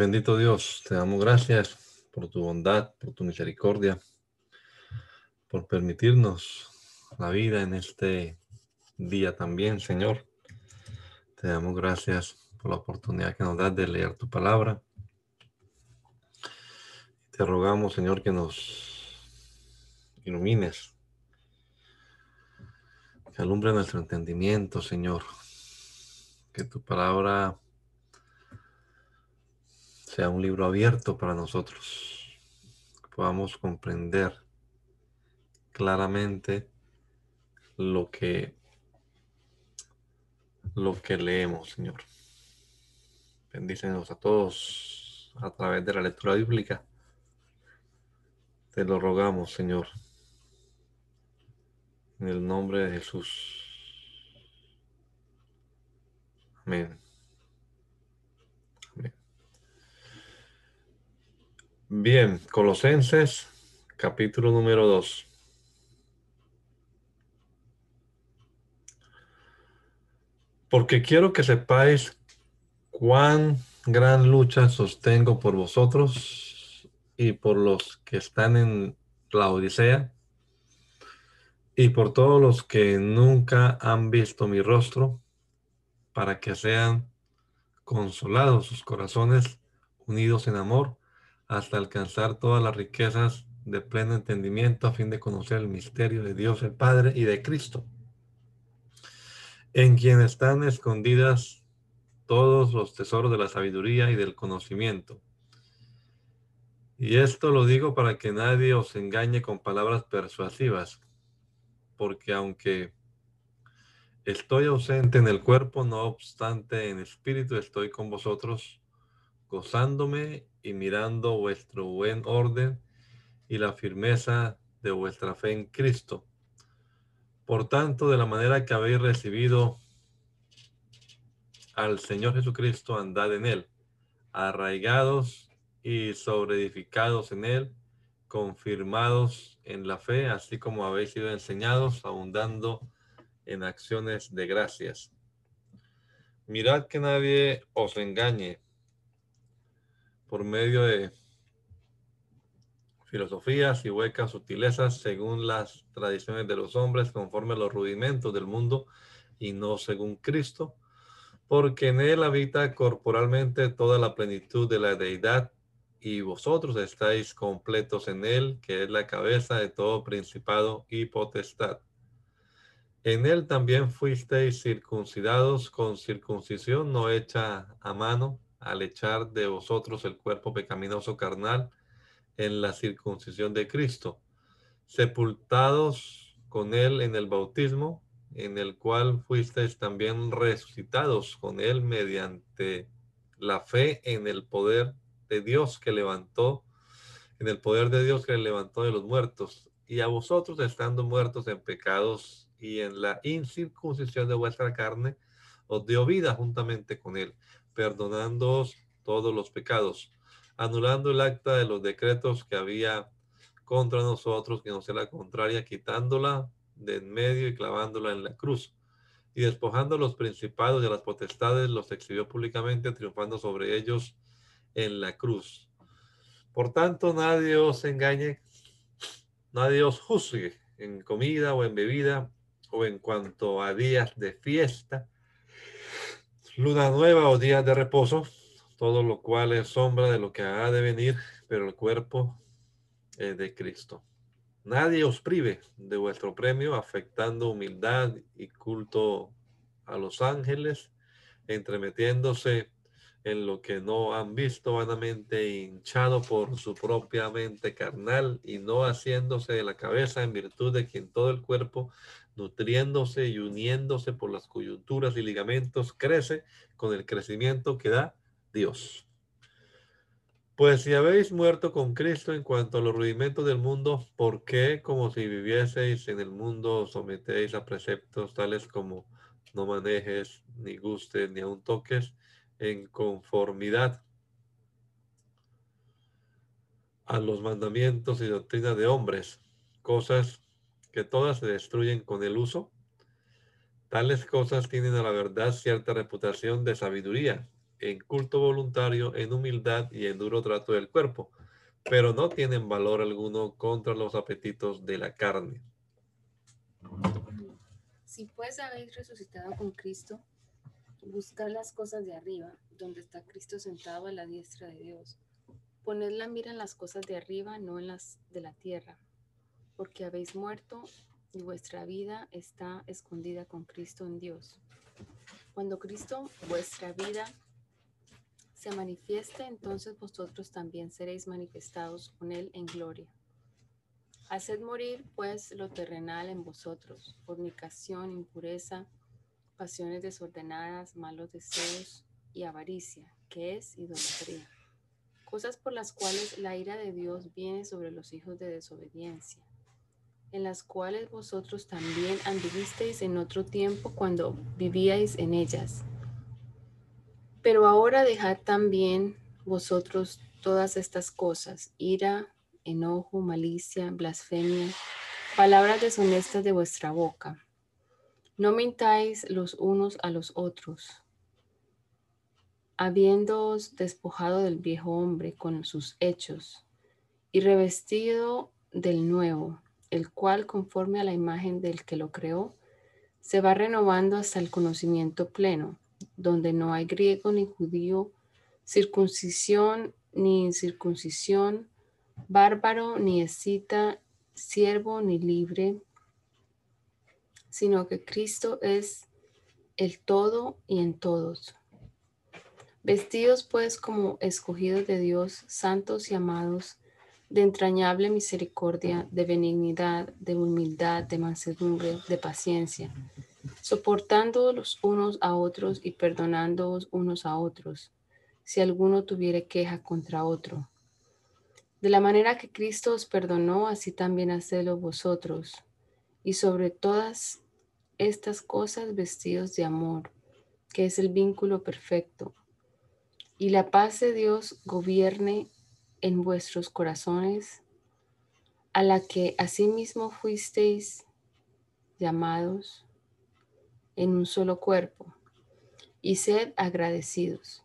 Bendito Dios, te damos gracias por tu bondad, por tu misericordia, por permitirnos la vida en este día también, Señor. Te damos gracias por la oportunidad que nos das de leer tu palabra. Te rogamos, Señor, que nos ilumines, que alumbre nuestro entendimiento, Señor. Que tu palabra sea un libro abierto para nosotros, que podamos comprender claramente lo que lo que leemos, Señor. Bendícenos a todos a través de la lectura bíblica. Te lo rogamos, Señor. En el nombre de Jesús. Amén. Bien, Colosenses, capítulo número 2. Porque quiero que sepáis cuán gran lucha sostengo por vosotros y por los que están en la Odisea y por todos los que nunca han visto mi rostro, para que sean consolados sus corazones unidos en amor hasta alcanzar todas las riquezas de pleno entendimiento a fin de conocer el misterio de Dios el Padre y de Cristo, en quien están escondidas todos los tesoros de la sabiduría y del conocimiento. Y esto lo digo para que nadie os engañe con palabras persuasivas, porque aunque estoy ausente en el cuerpo, no obstante en espíritu estoy con vosotros, gozándome y mirando vuestro buen orden y la firmeza de vuestra fe en Cristo. Por tanto, de la manera que habéis recibido al Señor Jesucristo, andad en él, arraigados y sobreedificados en él, confirmados en la fe, así como habéis sido enseñados, abundando en acciones de gracias. Mirad que nadie os engañe por medio de filosofías y huecas sutilezas según las tradiciones de los hombres, conforme a los rudimentos del mundo y no según Cristo, porque en él habita corporalmente toda la plenitud de la deidad y vosotros estáis completos en él, que es la cabeza de todo principado y potestad. En él también fuisteis circuncidados con circuncisión no hecha a mano al echar de vosotros el cuerpo pecaminoso carnal en la circuncisión de Cristo, sepultados con él en el bautismo, en el cual fuisteis también resucitados con él mediante la fe en el poder de Dios que levantó, en el poder de Dios que levantó de los muertos, y a vosotros estando muertos en pecados y en la incircuncisión de vuestra carne, os dio vida juntamente con él perdonándoos todos los pecados, anulando el acta de los decretos que había contra nosotros, que no sea la contraria, quitándola de en medio y clavándola en la cruz. Y despojando a los principados y a las potestades, los exhibió públicamente, triunfando sobre ellos en la cruz. Por tanto, nadie os engañe, nadie os juzgue en comida o en bebida, o en cuanto a días de fiesta, luna nueva o días de reposo, todo lo cual es sombra de lo que ha de venir, pero el cuerpo es de Cristo. Nadie os prive de vuestro premio, afectando humildad y culto a los ángeles, entremetiéndose en lo que no han visto vanamente, hinchado por su propia mente carnal y no haciéndose de la cabeza en virtud de quien todo el cuerpo, nutriéndose y uniéndose por las coyunturas y ligamentos, crece con el crecimiento que da Dios. Pues si habéis muerto con Cristo en cuanto a los rudimentos del mundo, ¿por qué, como si vivieseis en el mundo, os sometéis a preceptos tales como no manejes, ni gustes, ni aun toques? en conformidad a los mandamientos y doctrinas de hombres, cosas que todas se destruyen con el uso. Tales cosas tienen a la verdad cierta reputación de sabiduría, en culto voluntario, en humildad y en duro trato del cuerpo, pero no tienen valor alguno contra los apetitos de la carne. Si pues habéis resucitado con Cristo, Buscar las cosas de arriba, donde está Cristo sentado a la diestra de Dios. Poned la mira en las cosas de arriba, no en las de la tierra, porque habéis muerto y vuestra vida está escondida con Cristo en Dios. Cuando Cristo, vuestra vida, se manifieste, entonces vosotros también seréis manifestados con Él en gloria. Haced morir, pues, lo terrenal en vosotros, fornicación, impureza, pasiones desordenadas, malos deseos y avaricia, que es idolatría. Cosas por las cuales la ira de Dios viene sobre los hijos de desobediencia, en las cuales vosotros también anduvisteis en otro tiempo cuando vivíais en ellas. Pero ahora dejad también vosotros todas estas cosas, ira, enojo, malicia, blasfemia, palabras deshonestas de vuestra boca no mintáis los unos a los otros, habiéndoos despojado del viejo hombre con sus hechos y revestido del nuevo, el cual conforme a la imagen del que lo creó, se va renovando hasta el conocimiento pleno, donde no hay griego ni judío, circuncisión ni incircuncisión, bárbaro ni escita, siervo ni libre, sino que Cristo es el todo y en todos. Vestidos pues como escogidos de Dios, santos y amados, de entrañable misericordia, de benignidad, de humildad, de mansedumbre, de paciencia, soportando los unos a otros y perdonándoos unos a otros, si alguno tuviere queja contra otro. De la manera que Cristo os perdonó, así también hacedlo vosotros y sobre todas estas cosas vestidos de amor, que es el vínculo perfecto. Y la paz de Dios gobierne en vuestros corazones, a la que asimismo fuisteis llamados en un solo cuerpo, y sed agradecidos.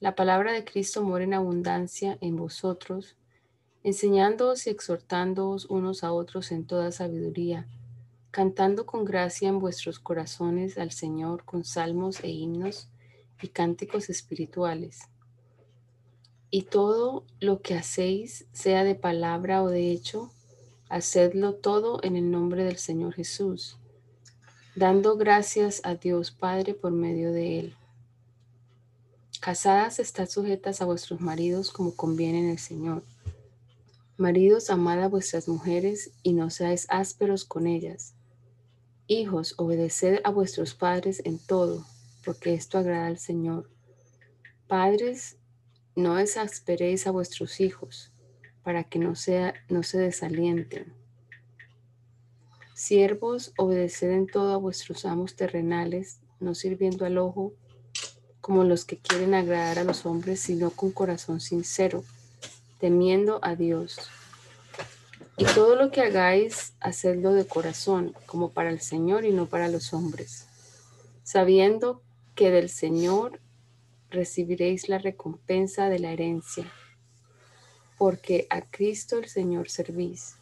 La palabra de Cristo mora en abundancia en vosotros, enseñándoos y exhortándoos unos a otros en toda sabiduría, cantando con gracia en vuestros corazones al Señor con salmos e himnos y cánticos espirituales. Y todo lo que hacéis, sea de palabra o de hecho, hacedlo todo en el nombre del Señor Jesús, dando gracias a Dios Padre por medio de Él. Casadas, estad sujetas a vuestros maridos como conviene en el Señor Maridos, amad a vuestras mujeres y no seáis ásperos con ellas. Hijos, obedeced a vuestros padres en todo, porque esto agrada al Señor. Padres, no exasperéis a vuestros hijos, para que no, sea, no se desalienten. Siervos, obedeced en todo a vuestros amos terrenales, no sirviendo al ojo como los que quieren agradar a los hombres, sino con corazón sincero temiendo a Dios. Y todo lo que hagáis, hacedlo de corazón, como para el Señor y no para los hombres, sabiendo que del Señor recibiréis la recompensa de la herencia, porque a Cristo el Señor servís.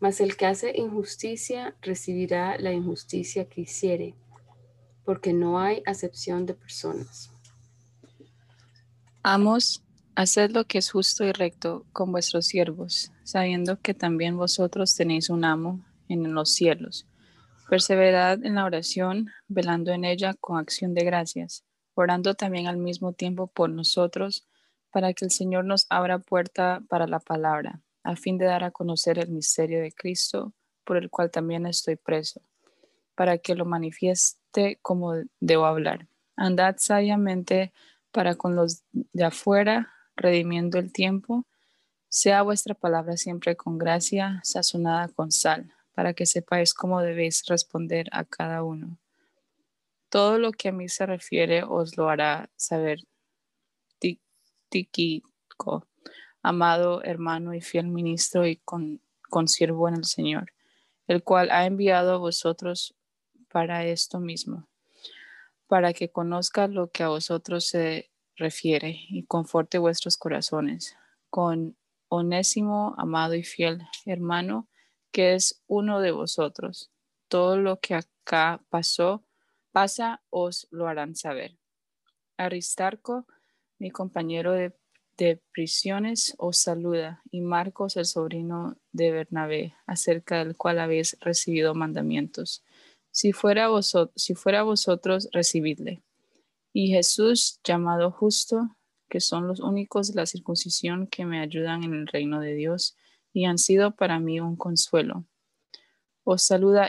Mas el que hace injusticia recibirá la injusticia que hiciere, porque no hay acepción de personas. Amos Haced lo que es justo y recto con vuestros siervos, sabiendo que también vosotros tenéis un amo en los cielos. Perseverad en la oración, velando en ella con acción de gracias, orando también al mismo tiempo por nosotros, para que el Señor nos abra puerta para la palabra, a fin de dar a conocer el misterio de Cristo, por el cual también estoy preso, para que lo manifieste como debo hablar. Andad sabiamente para con los de afuera, redimiendo el tiempo. Sea vuestra palabra siempre con gracia, sazonada con sal, para que sepáis cómo debéis responder a cada uno. Todo lo que a mí se refiere os lo hará saber Tíquico, amado hermano y fiel ministro y con, consiervo en el Señor, el cual ha enviado a vosotros para esto mismo, para que conozca lo que a vosotros se refiere y conforte vuestros corazones. Con Onésimo, amado y fiel hermano, que es uno de vosotros. Todo lo que acá pasó, pasa, os lo harán saber. Aristarco, mi compañero de, prisiones, os saluda, y Marcos, el sobrino de Bernabé, acerca del cual habéis recibido mandamientos. Si fuera, vosotros, recibidle. Y Jesús, llamado justo, que son los únicos de la circuncisión que me ayudan en el reino de Dios y han sido para mí un consuelo. Os saluda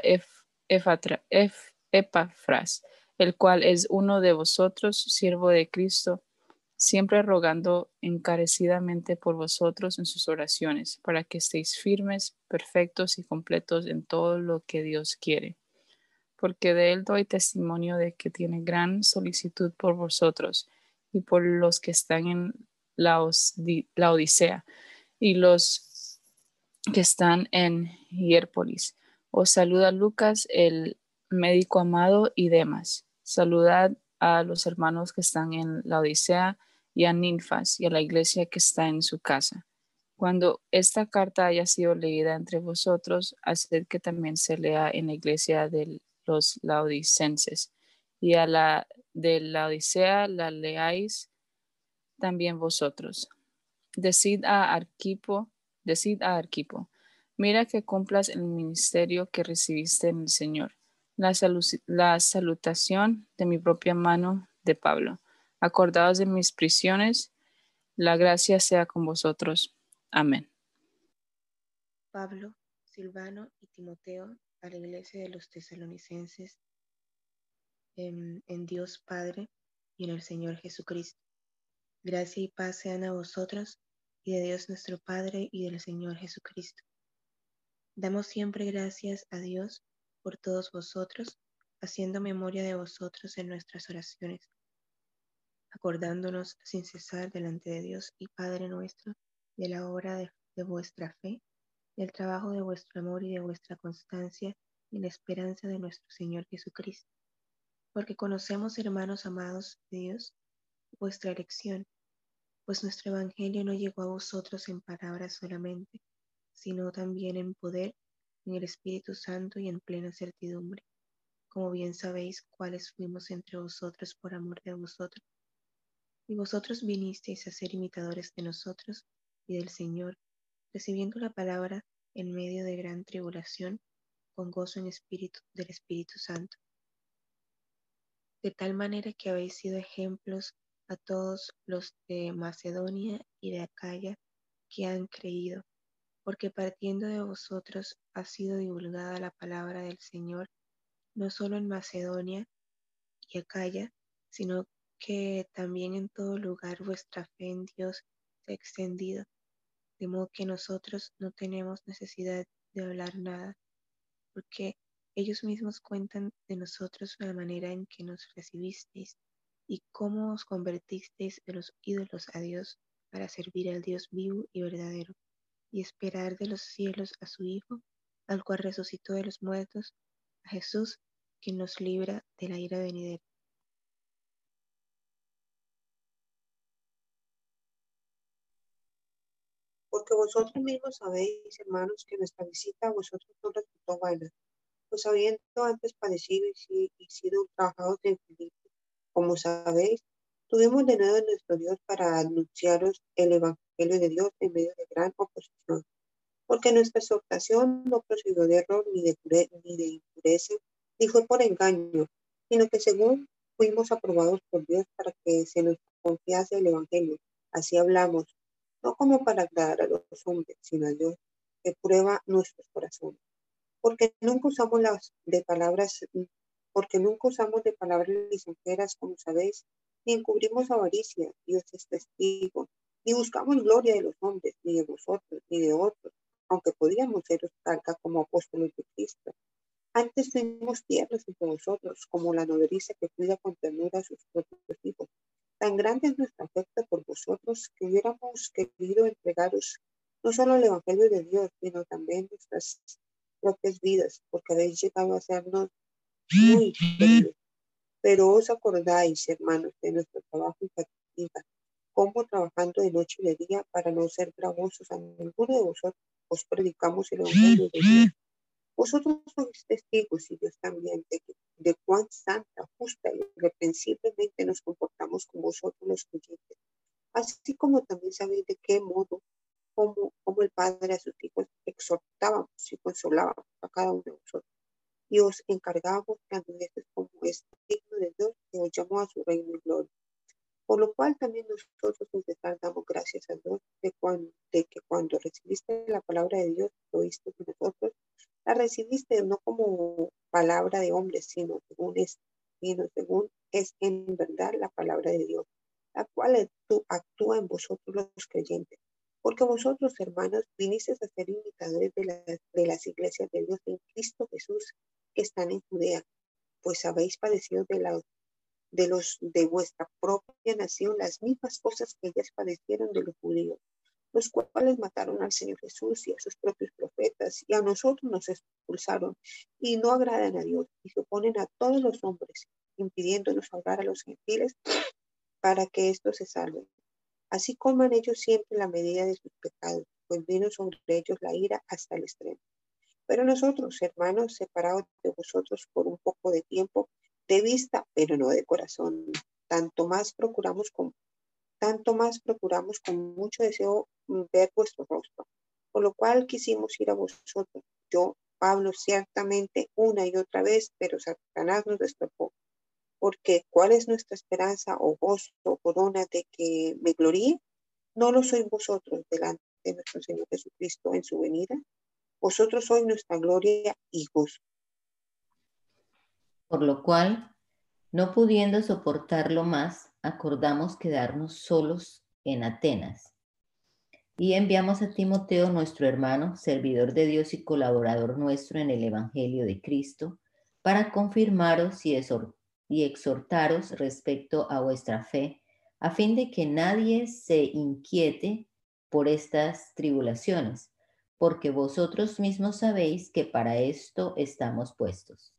Epafras, el cual es uno de vosotros, siervo de Cristo, siempre rogando encarecidamente por vosotros en sus oraciones, para que estéis firmes, perfectos y completos en todo lo que Dios quiere. Porque de él doy testimonio de que tiene gran solicitud por vosotros y por los que están en la, Odisea y los que están en Hierpolis. Os saluda Lucas, el médico amado, y demás. Saludad a los hermanos que están en la Odisea y a Ninfas y a la iglesia que está en su casa. Cuando esta carta haya sido leída entre vosotros, haced que también se lea en la iglesia de los laodicenses y a la de la Odisea la leáis también vosotros. Decid a Arquipo, decid a Arquipo, mira que cumplas el ministerio que recibiste en el Señor. La, la salutación de mi propia mano de Pablo acordados de mis prisiones, la gracia sea con vosotros. Amén. Pablo, Silvano y Timoteo a la iglesia de los tesalonicenses en, en Dios Padre y en el Señor Jesucristo. Gracia y paz sean a vosotros y de Dios nuestro Padre y del Señor Jesucristo. Damos siempre gracias a Dios por todos vosotros, haciendo memoria de vosotros en nuestras oraciones acordándonos sin cesar delante de Dios y Padre nuestro de la obra de, vuestra fe, del trabajo de vuestro amor y de vuestra constancia en la esperanza de nuestro Señor Jesucristo. Porque conocemos, hermanos amados de Dios, vuestra elección, pues nuestro Evangelio no llegó a vosotros en palabras solamente, sino también en poder, en el Espíritu Santo y en plena certidumbre, como bien sabéis cuáles fuimos entre vosotros por amor de vosotros y vosotros vinisteis a ser imitadores de nosotros y del Señor, recibiendo la palabra en medio de gran tribulación, con gozo en espíritu del Espíritu Santo. De tal manera que habéis sido ejemplos a todos los de Macedonia y de Acaya que han creído, porque partiendo de vosotros ha sido divulgada la palabra del Señor, no solo en Macedonia y Acaya, sino que también en todo lugar vuestra fe en Dios se ha extendido, de modo que nosotros no tenemos necesidad de hablar nada, porque ellos mismos cuentan de nosotros la manera en que nos recibisteis y cómo os convertisteis de los ídolos a Dios para servir al Dios vivo y verdadero, y esperar de los cielos a su Hijo, al cual resucitó de los muertos, a Jesús, quien nos libra de la ira venidera. porque vosotros mismos sabéis, hermanos, que nuestra visita a vosotros no resultó buena, pues habiendo antes padecido y, sido trabajados en Filipe, como sabéis, tuvimos de nuevo nuestro Dios para anunciaros el Evangelio de Dios en medio de gran oposición, porque nuestra exhortación no procedió de error ni de, impureza, ni fue por engaño, sino que según fuimos aprobados por Dios para que se nos confiase el Evangelio. Así hablamos, no como para agradar a los hombres, sino a Dios, que prueba nuestros corazones. Porque nunca usamos las de palabras, porque nunca usamos de palabras lisonjeras, como sabéis, ni encubrimos avaricia, Dios es testigo, ni buscamos gloria de los hombres, ni de vosotros, ni de otros, aunque podríamos ser carga como apóstoles de Cristo. Antes fuimos tiernos entre vosotros, como la nodriza que cuida con ternura a sus propios hijos. Tan grande es nuestra afecto por vosotros que hubiéramos querido entregaros no solo el Evangelio de Dios, sino también nuestras propias vidas, porque habéis llegado a sernos muy queridos. Pero os acordáis, hermanos, de nuestro trabajo y fatiga, como trabajando de noche y de día para no ser gravosos a ninguno de vosotros, os predicamos el Evangelio de Dios vosotros sois testigos y Dios también de, de cuán santa, justa y irreprensiblemente nos comportamos con vosotros los creyentes. Así como también sabéis de qué modo, como, como el Padre a sus hijos exhortábamos y consolábamos a cada uno de vosotros. Y os encargábamos que anduvieses como es digno de Dios que os llamó a su reino y gloria. Por lo cual también nosotros nos damos gracias a Dios de, cuando, que cuando recibiste la palabra de Dios, lo oíste con nosotros la recibiste no como palabra de hombre, sino según es, sino según es en verdad la palabra de Dios, la cual actúa en vosotros los creyentes. Porque vosotros, hermanos, vinisteis a ser imitadores de, de las iglesias de Dios en Cristo Jesús que están en Judea, pues habéis padecido de, la, de los de vuestra propia nación las mismas cosas que ellas padecieron de los judíos los cuales mataron al Señor Jesús y a sus propios profetas, y a nosotros nos expulsaron, y no agradan a Dios, y se oponen a todos los hombres, impidiéndonos hablar a los gentiles para que éstos se salven. Así coman ellos siempre la medida de sus pecados, pues vino sobre ellos la ira hasta el extremo. Pero nosotros, hermanos, separados de vosotros por un poco de tiempo, de vista, pero no de corazón, tanto más procuramos con, tanto más procuramos con mucho deseo ver vuestro rostro, por lo cual quisimos ir a vosotros. Yo, Pablo, ciertamente una y otra vez, pero Satanás nos destapó. Porque, ¿cuál es nuestra esperanza o gozo o corona de que me gloríe? No lo sois vosotros delante de nuestro Señor Jesucristo en su venida. Vosotros sois nuestra gloria y gozo. Por lo cual, no pudiendo soportarlo más, acordamos quedarnos solos en Atenas. Y enviamos a Timoteo, nuestro hermano, servidor de Dios y colaborador nuestro en el Evangelio de Cristo, para confirmaros y, y exhortaros respecto a vuestra fe, a fin de que nadie se inquiete por estas tribulaciones, porque vosotros mismos sabéis que para esto estamos puestos.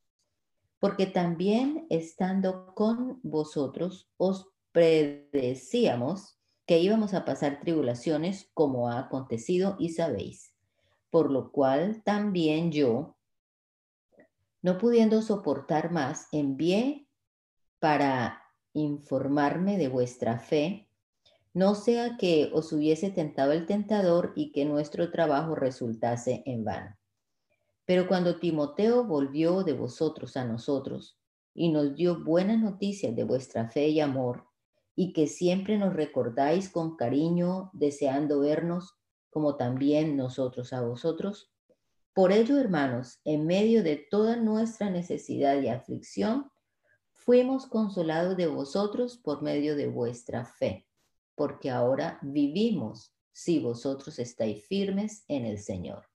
Porque también estando con vosotros os predecíamos que íbamos a pasar tribulaciones como ha acontecido y sabéis. Por lo cual también yo, no pudiendo soportar más, envié para informarme de vuestra fe, no sea que os hubiese tentado el tentador y que nuestro trabajo resultase en vano. Pero cuando Timoteo volvió de vosotros a nosotros y nos dio buenas noticias de vuestra fe y amor, y que siempre nos recordáis con cariño, deseando vernos, como también nosotros a vosotros. Por ello, hermanos, en medio de toda nuestra necesidad y aflicción, fuimos consolados de vosotros por medio de vuestra fe, porque ahora vivimos si vosotros estáis firmes en el Señor.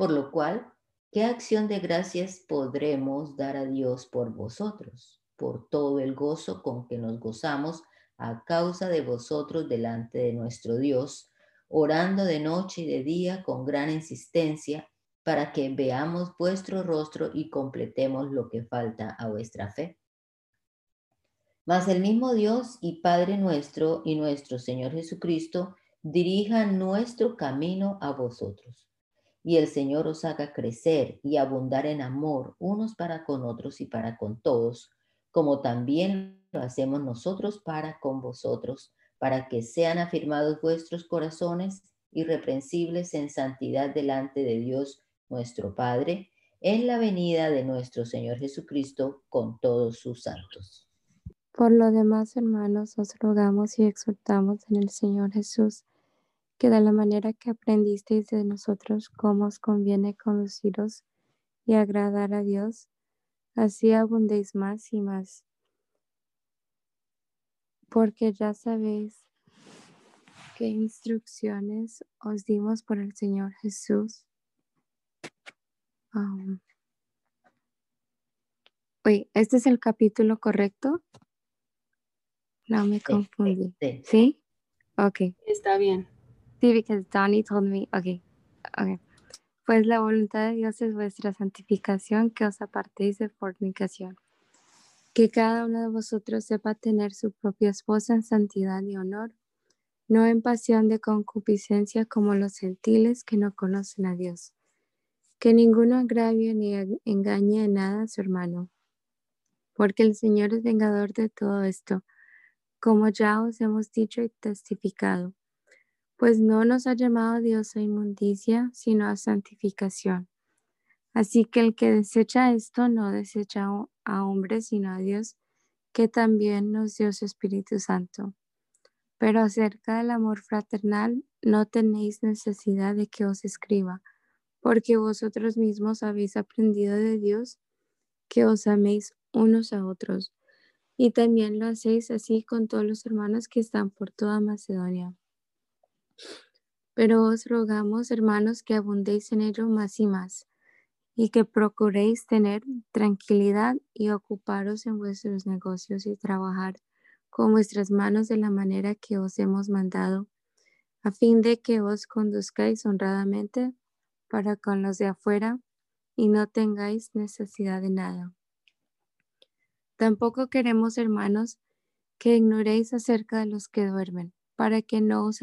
Por lo cual, ¿qué acción de gracias podremos dar a Dios por vosotros? por todo el gozo con que nos gozamos a causa de vosotros delante de nuestro Dios, orando de noche y de día con gran insistencia, para que veamos vuestro rostro y completemos lo que falta a vuestra fe. Mas el mismo Dios y Padre nuestro y nuestro Señor Jesucristo dirija nuestro camino a vosotros. Y el Señor os haga crecer y abundar en amor unos para con otros y para con todos como también lo hacemos nosotros para con vosotros, para que sean afirmados vuestros corazones irreprensibles en santidad delante de Dios nuestro Padre, en la venida de nuestro Señor Jesucristo con todos sus santos. Por lo demás, hermanos, os rogamos y exhortamos en el Señor Jesús, que de la manera que aprendisteis de nosotros cómo os conviene conduciros y agradar a Dios, así abundéis más y más. Porque ya sabéis qué instrucciones os dimos por el Señor Jesús. Um, Oye, ¿este es el capítulo correcto? No me confundí. Sí. ¿Sí? Ok. Está bien. Sí, because Donnie told me. Ok. Ok. Pues la voluntad de Dios es vuestra santificación, que os apartéis de fornicación. Que cada uno de vosotros sepa tener su propia esposa en santidad y honor, no en pasión de concupiscencia como los gentiles que no conocen a Dios. Que ninguno agravie ni engañe en nada a su hermano, porque el Señor es vengador de todo esto, como ya os hemos dicho y testificado. Pues no nos ha llamado Dios a inmundicia, sino a santificación. Así que el que desecha esto no desecha a hombres, sino a Dios, que también nos dio su Espíritu Santo. Pero acerca del amor fraternal, no tenéis necesidad de que os escriba, porque vosotros mismos habéis aprendido de Dios que os améis unos a otros. Y también lo hacéis así con todos los hermanos que están por toda Macedonia. Pero os rogamos, hermanos, que abundéis en ello más y más, y que procuréis tener tranquilidad y ocuparos en vuestros negocios y trabajar con vuestras manos de la manera que os hemos mandado, a fin de que os conduzcáis honradamente para con los de afuera y no tengáis necesidad de nada. Tampoco queremos, hermanos, que ignoréis acerca de los que duermen, para que no os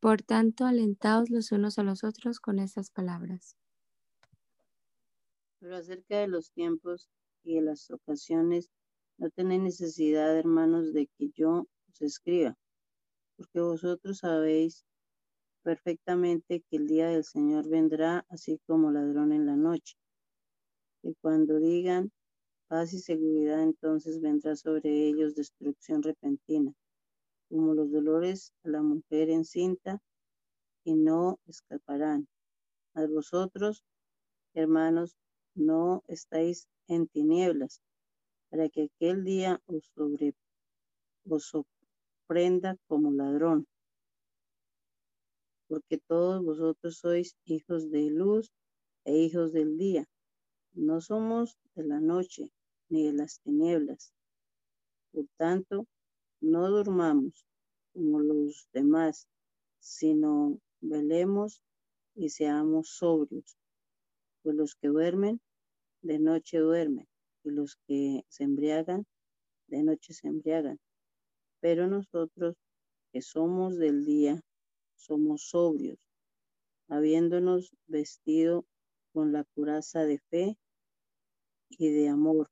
Por tanto, alentaos los unos a los otros con estas palabras. Pero acerca de los tiempos y de las ocasiones, no tenéis necesidad, hermanos, de que yo os escriba, porque vosotros sabéis perfectamente que el día del Señor vendrá así como ladrón en la noche. Y cuando digan paz y seguridad, entonces vendrá sobre ellos destrucción repentina, como los dolores a la mujer encinta, y no escaparán. Mas vosotros, hermanos, no estáis en tinieblas, para que aquel día os, sobre, os sorprenda como ladrón. Porque todos vosotros sois hijos de luz e hijos del día. No somos de la noche ni de las tinieblas. Por tanto, no durmamos como los demás, sino velemos y seamos sobrios. Pues los que duermen, de noche duermen, y los que se embriagan, de noche se embriagan. Pero nosotros, que somos del día, somos sobrios, habiéndonos vestido con la coraza de fe y de amor,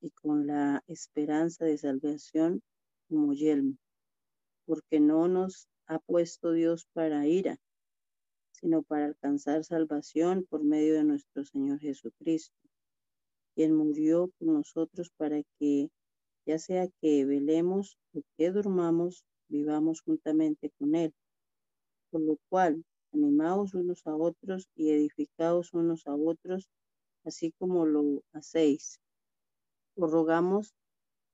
y con la esperanza de salvación como yelmo, porque no nos ha puesto Dios para ira, sino para alcanzar salvación por medio de nuestro Señor Jesucristo, quien murió por nosotros para que, ya sea que velemos o que durmamos, vivamos juntamente con Él. Por lo cual, animaos unos a otros y edificaos unos a otros, así como lo hacéis. Os rogamos,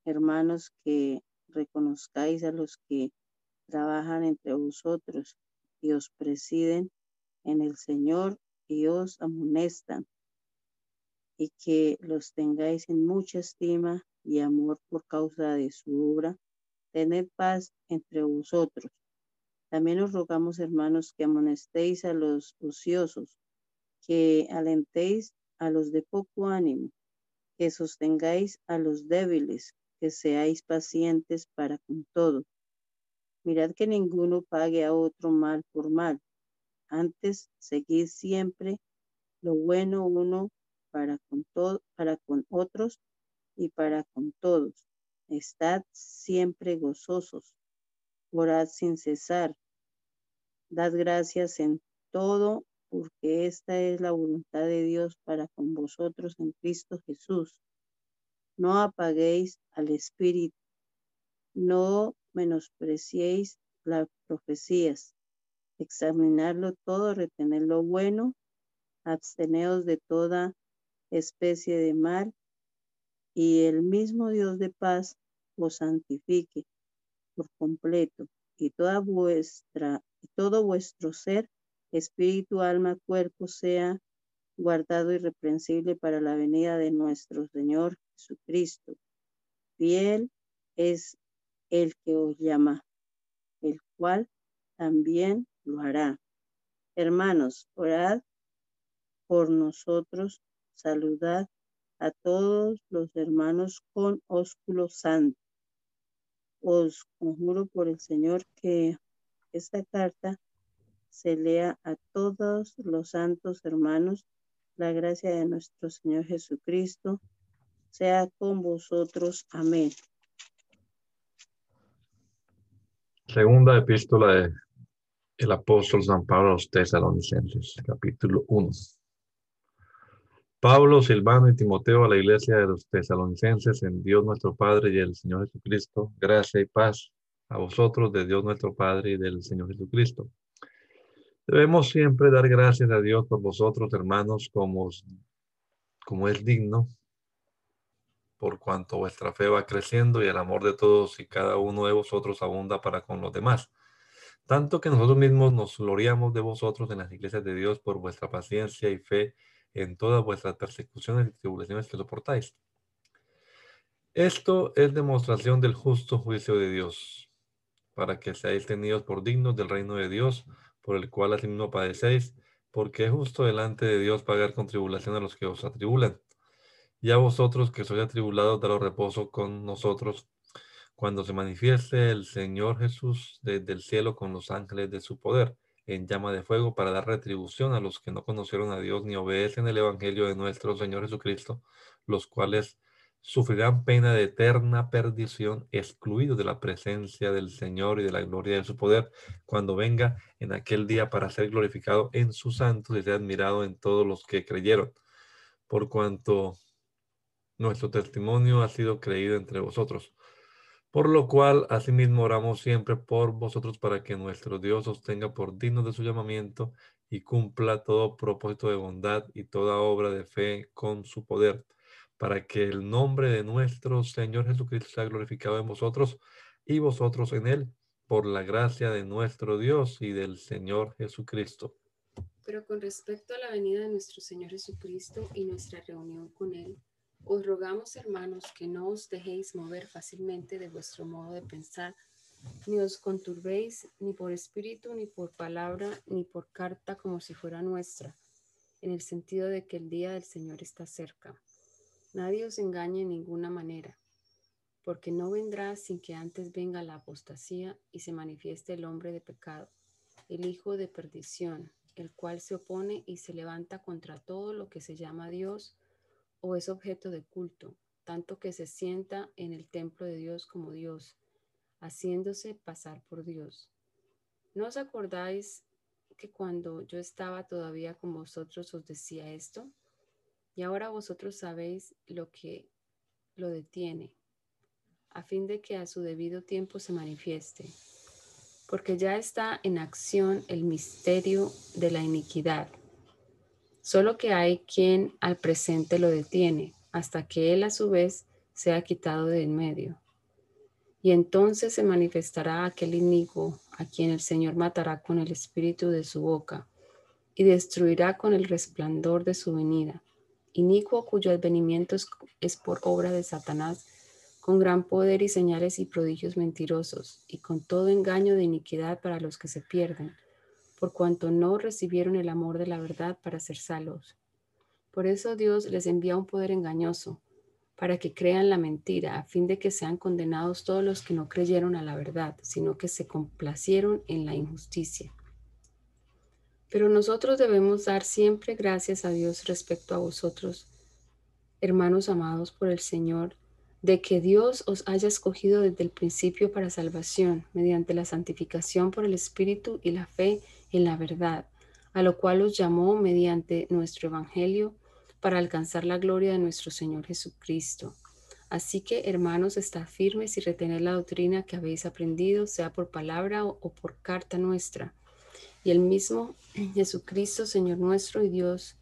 hermanos, que reconozcáis a los que trabajan entre vosotros y os presiden en el Señor y os amonestan, y que los tengáis en mucha estima y amor por causa de su obra, tened paz entre vosotros. También os rogamos, hermanos, que amonestéis a los ociosos, que alentéis a los de poco ánimo, que sostengáis a los débiles, que seáis pacientes para con todo. Mirad que ninguno pague a otro mal por mal. Antes, seguid siempre lo bueno uno para con, todo, para con otros y para con todos. Estad siempre gozosos. Orad sin cesar. Dad gracias en todo porque esta es la voluntad de Dios para con vosotros en Cristo Jesús. No apaguéis al Espíritu, no menospreciéis las profecías, examinarlo todo, retener lo bueno, absteneos de toda especie de mal, y el mismo Dios de paz os santifique por completo, y toda vuestra, y todo vuestro ser espíritu, alma, cuerpo sea guardado irreprensible para la venida de nuestro Señor Jesucristo. Fiel es el que os llama, el cual también lo hará. Hermanos, orad por nosotros, saludad a todos los hermanos con ósculo santo. Os conjuro por el Señor que esta carta se lea a todos los santos hermanos. La gracia de nuestro Señor Jesucristo sea con vosotros. Amén. Segunda epístola de el apóstol San Pablo a los tesalonicenses, capítulo 1. Pablo, Silvano y Timoteo a la iglesia de los tesalonicenses en Dios nuestro Padre y el Señor Jesucristo, gracia y paz a vosotros de Dios nuestro Padre y del Señor Jesucristo. Debemos siempre dar gracias a Dios por vosotros, hermanos, como, como es digno, por cuanto vuestra fe va creciendo y el amor de todos y cada uno de vosotros abunda para con los demás. Tanto que nosotros mismos nos gloriamos de vosotros en las iglesias de Dios por vuestra paciencia y fe en todas vuestras persecuciones y tribulaciones que soportáis. Esto es demostración del justo juicio de Dios, para que seáis tenidos por dignos del reino de Dios, por el cual asimismo padecéis, porque es justo delante de Dios pagar con tribulación a los que os atribulan. Y a vosotros que sois atribulados, daros reposo con nosotros cuando se manifieste el Señor Jesús desde el cielo con los ángeles de su poder en llama de fuego para dar retribución a los que no conocieron a Dios ni obedecen el Evangelio de nuestro Señor Jesucristo, los cuales sufrirán pena de eterna perdición, excluidos de la presencia del Señor y de la gloria de su poder, cuando venga en aquel día para ser glorificado en sus santos y ser admirado en todos los que creyeron, por cuanto nuestro testimonio ha sido creído entre vosotros. Por lo cual, asimismo, oramos siempre por vosotros para que nuestro Dios os tenga por digno de su llamamiento y cumpla todo propósito de bondad y toda obra de fe con su poder para que el nombre de nuestro Señor Jesucristo sea glorificado en vosotros y vosotros en él, por la gracia de nuestro Dios y del Señor Jesucristo. Pero con respecto a la venida de nuestro Señor Jesucristo y nuestra reunión con Él, os rogamos, hermanos, que no os dejéis mover fácilmente de vuestro modo de pensar, ni os conturbéis ni por espíritu, ni por palabra, ni por carta como si fuera nuestra, en el sentido de que el día del Señor está cerca. Nadie os engañe en ninguna manera, porque no vendrá sin que antes venga la apostasía y se manifieste el hombre de pecado, el hijo de perdición, el cual se opone y se levanta contra todo lo que se llama Dios o es objeto de culto, tanto que se sienta en el templo de Dios como Dios, haciéndose pasar por Dios. ¿No os acordáis que cuando yo estaba todavía con vosotros os decía esto? Y ahora vosotros sabéis lo que lo detiene, a fin de que a su debido tiempo se manifieste, porque ya está en acción el misterio de la iniquidad. Solo que hay quien al presente lo detiene, hasta que él a su vez sea quitado de en medio. Y entonces se manifestará aquel inicuo a quien el Señor matará con el espíritu de su boca y destruirá con el resplandor de su venida. Inicuo cuyo advenimiento es, es por obra de Satanás, con gran poder y señales y prodigios mentirosos, y con todo engaño de iniquidad para los que se pierden, por cuanto no recibieron el amor de la verdad para ser salvos. Por eso Dios les envía un poder engañoso para que crean la mentira, a fin de que sean condenados todos los que no creyeron a la verdad, sino que se complacieron en la injusticia. Pero nosotros debemos dar siempre gracias a Dios respecto a vosotros, hermanos amados por el Señor, de que Dios os haya escogido desde el principio para salvación, mediante la santificación por el Espíritu y la fe en la verdad, a lo cual os llamó mediante nuestro Evangelio para alcanzar la gloria de nuestro Señor Jesucristo. Así que, hermanos, estad firmes y retened la doctrina que habéis aprendido, sea por palabra o, por carta nuestra. Y el mismo Jesucristo, Señor nuestro y Dios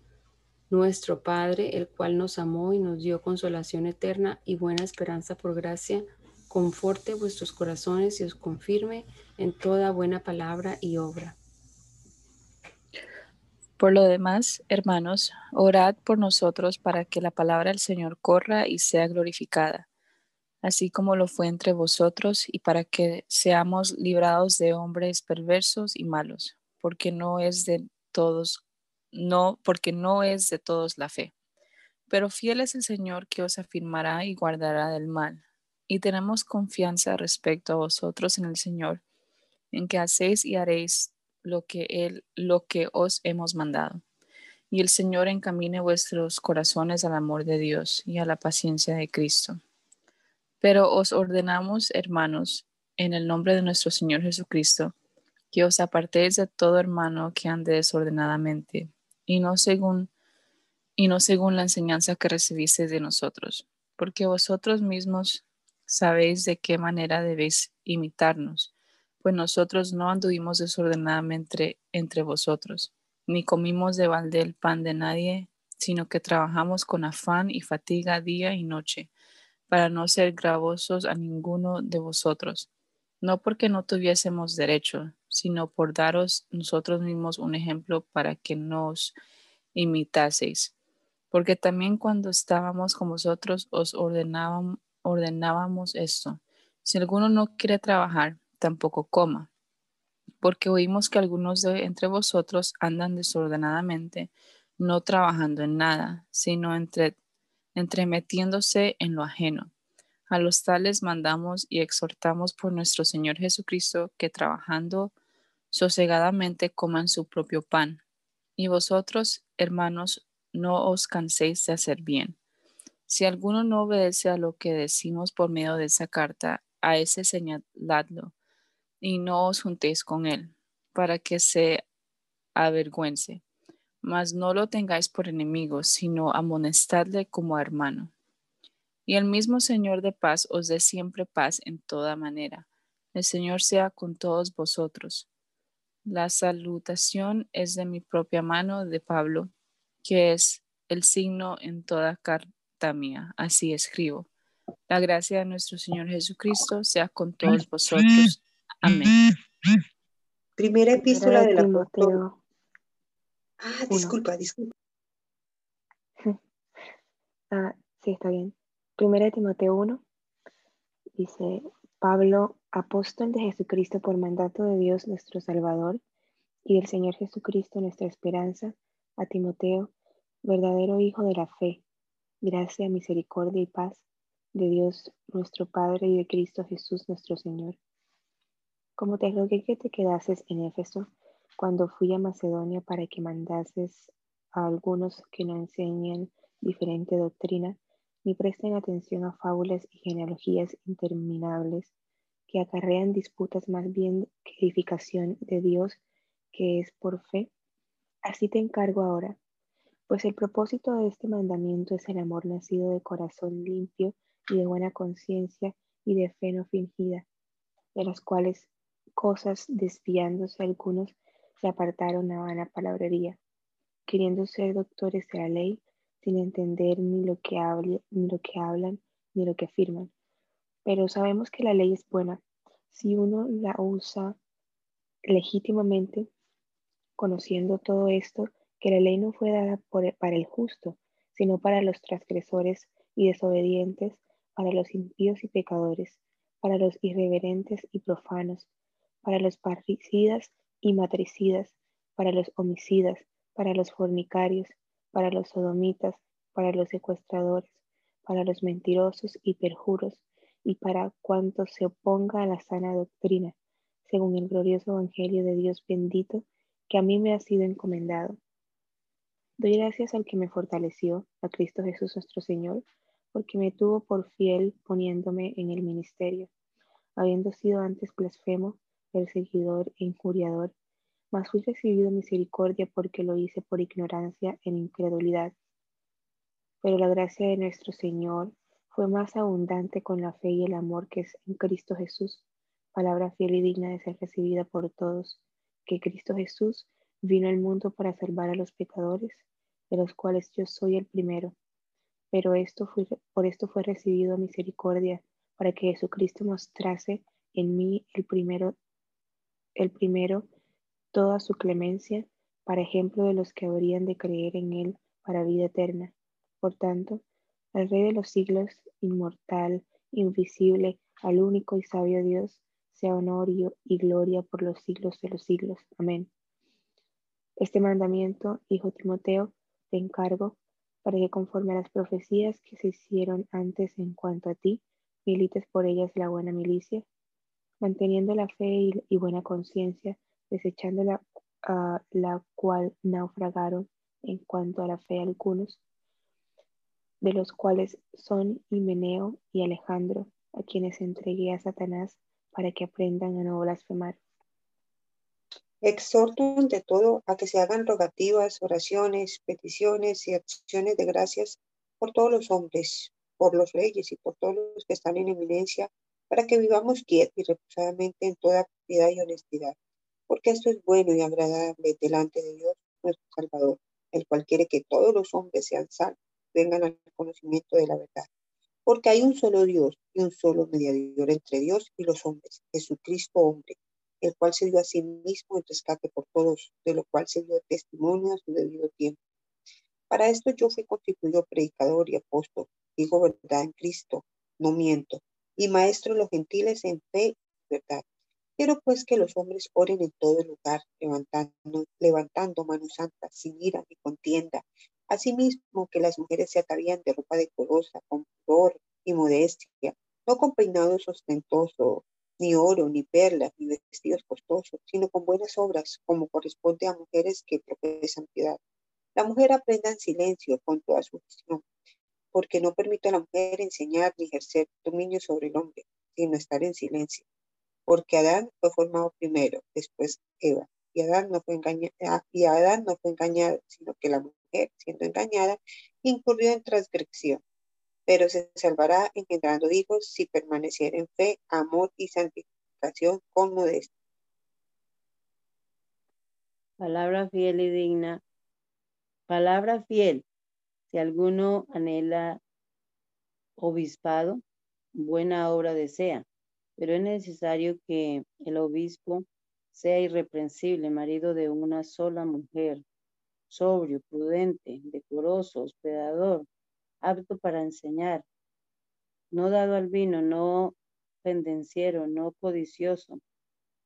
nuestro Padre, el cual nos amó y nos dio consolación eterna y buena esperanza por gracia, conforte vuestros corazones y os confirme en toda buena palabra y obra. Por lo demás, hermanos, orad por nosotros para que la palabra del Señor corra y sea glorificada, así como lo fue entre vosotros, y para que seamos librados de hombres perversos y malos, porque no es de todos, no, porque no es de todos la fe. Pero fiel es el Señor que os afirmará y guardará del mal. Y tenemos confianza respecto a vosotros en el Señor, en que hacéis y haréis lo que él lo que os hemos mandado. Y el Señor encamine vuestros corazones al amor de Dios y a la paciencia de Cristo. Pero os ordenamos, hermanos, en el nombre de nuestro Señor Jesucristo, que os apartéis de todo hermano que ande desordenadamente, y no según y no según la enseñanza que recibiste de nosotros, porque vosotros mismos sabéis de qué manera debéis imitarnos pues nosotros no anduvimos desordenadamente entre vosotros, ni comimos de balde pan de nadie, sino que trabajamos con afán y fatiga día y noche, para no ser gravosos a ninguno de vosotros, no porque no tuviésemos derecho, sino por daros nosotros mismos un ejemplo para que nos imitaseis. Porque también cuando estábamos con vosotros os ordenábamos, ordenábamos esto. Si alguno no quiere trabajar, tampoco coma, porque oímos que algunos de entre vosotros andan desordenadamente, no trabajando en nada, sino entre, entremetiéndose en lo ajeno. A los tales mandamos y exhortamos por nuestro Señor Jesucristo que trabajando sosegadamente coman su propio pan. Y vosotros, hermanos, no os canséis de hacer bien. Si alguno no obedece a lo que decimos por medio de esa carta, a ese señaladlo y no os juntéis con él, para que se avergüence. Mas no lo tengáis por enemigo, sino amonestadle como hermano. Y el mismo Señor de paz os dé siempre paz en toda manera. El Señor sea con todos vosotros. La salutación es de mi propia mano de Pablo, que es el signo en toda carta mía. Así escribo. La gracia de nuestro Señor Jesucristo sea con todos vosotros. Amén. Primera epístola del apóstol. Ah, disculpa, disculpa. Ah, sí, está bien. Primera de Timoteo 1 dice, Pablo, apóstol de Jesucristo por mandato de Dios nuestro Salvador y del Señor Jesucristo nuestra esperanza, a Timoteo, verdadero Hijo de la fe, gracia, misericordia y paz de Dios nuestro Padre y de Cristo Jesús nuestro Señor. Como te rogué que te quedases en Éfeso cuando fui a Macedonia para que mandases a algunos que no enseñan diferente doctrina, ni presten atención a fábulas y genealogías interminables que acarrean disputas más bien que edificación de Dios que es por fe. Así te encargo ahora, pues el propósito de este mandamiento es el amor nacido de corazón limpio y de buena conciencia y de fe no fingida, de las cuales cosas, desviándose algunos, se apartaron a vana palabrería, queriendo ser doctores de la ley, sin entender ni lo que, ni lo que hablan ni lo que afirman, Pero sabemos que la ley es buena si uno la usa legítimamente, conociendo todo esto, que la ley no fue dada para el justo, sino para los transgresores y desobedientes, para los impíos y pecadores, para los irreverentes y profanos, para los parricidas y matricidas, para los homicidas, para los fornicarios, para los sodomitas, para los secuestradores, para los mentirosos y perjuros, y para cuanto se oponga a la sana doctrina, según el glorioso Evangelio de Dios bendito que a mí me ha sido encomendado. Doy gracias al que me fortaleció, a Cristo Jesús nuestro Señor, porque me tuvo por fiel poniéndome en el ministerio, habiendo sido antes blasfemo, perseguidor e injuriador, mas fui recibido misericordia porque lo hice por ignorancia en incredulidad. Pero la gracia de nuestro Señor fue más abundante con la fe y el amor que es en Cristo Jesús, palabra fiel y digna de ser recibida por todos, que Cristo Jesús vino al mundo para salvar a los pecadores, de los cuales yo soy el primero. Pero esto fue, por esto fue recibido misericordia, para que Jesucristo mostrase en mí el primero, el primero toda su clemencia, para ejemplo de los que habrían de creer en él para vida eterna. Por tanto, al Rey de los siglos, inmortal, invisible, al único y sabio Dios, sea honor y, gloria por los siglos de los siglos. Amén. Este mandamiento, hijo Timoteo, te encargo para que conforme a las profecías que se hicieron antes en cuanto a ti, milites por ellas la buena milicia, manteniendo la fe y, buena conciencia, desechando la, la cual naufragaron en cuanto a la fe algunos, de los cuales son Himeneo y Alejandro, a quienes entregué a Satanás para que aprendan a no blasfemar. Exhorto ante todo a que se hagan rogativas, oraciones, peticiones y acciones de gracias por todos los hombres, por los reyes y por todos los que están en eminencia, para que vivamos quietos y reposadamente en toda piedad y honestidad, porque esto es bueno y agradable delante de Dios nuestro Salvador, el cual quiere que todos los hombres sean salvos vengan al conocimiento de la verdad. Porque hay un solo Dios y un solo mediador entre Dios y los hombres, Jesucristo hombre, el cual se dio a sí mismo en rescate por todos, de lo cual se dio testimonio a su debido tiempo. Para esto yo fui constituido predicador y apóstol, digo verdad en Cristo, no miento, y maestro de los gentiles en fe y verdad. Quiero pues que los hombres oren en todo lugar, levantando, levantando manos santas, sin ira ni contienda, Asimismo, que las mujeres se atavían de ropa decorosa, con pudor y modestia, no con peinados ostentosos, ni oro, ni perlas, ni vestidos costosos, sino con buenas obras, como corresponde a mujeres que profesan piedad. La mujer aprenda en silencio con toda su gestión, porque no permite a la mujer enseñar ni ejercer dominio sobre el hombre, sino estar en silencio. Porque Adán fue formado primero, después Eva, y Adán no fue engañado, y Adán no fue engañado, sino que la siendo engañada, incurrió en transgresión, pero se salvará engendrando hijos si permaneciera en fe, amor y santificación con modestia. Palabra fiel y digna. Palabra fiel. Si alguno anhela obispado, buena obra desea, pero es necesario que el obispo sea irreprensible, marido de una sola mujer, sobrio, prudente, decoroso, hospedador, apto para enseñar, no dado al vino, no pendenciero, no codicioso,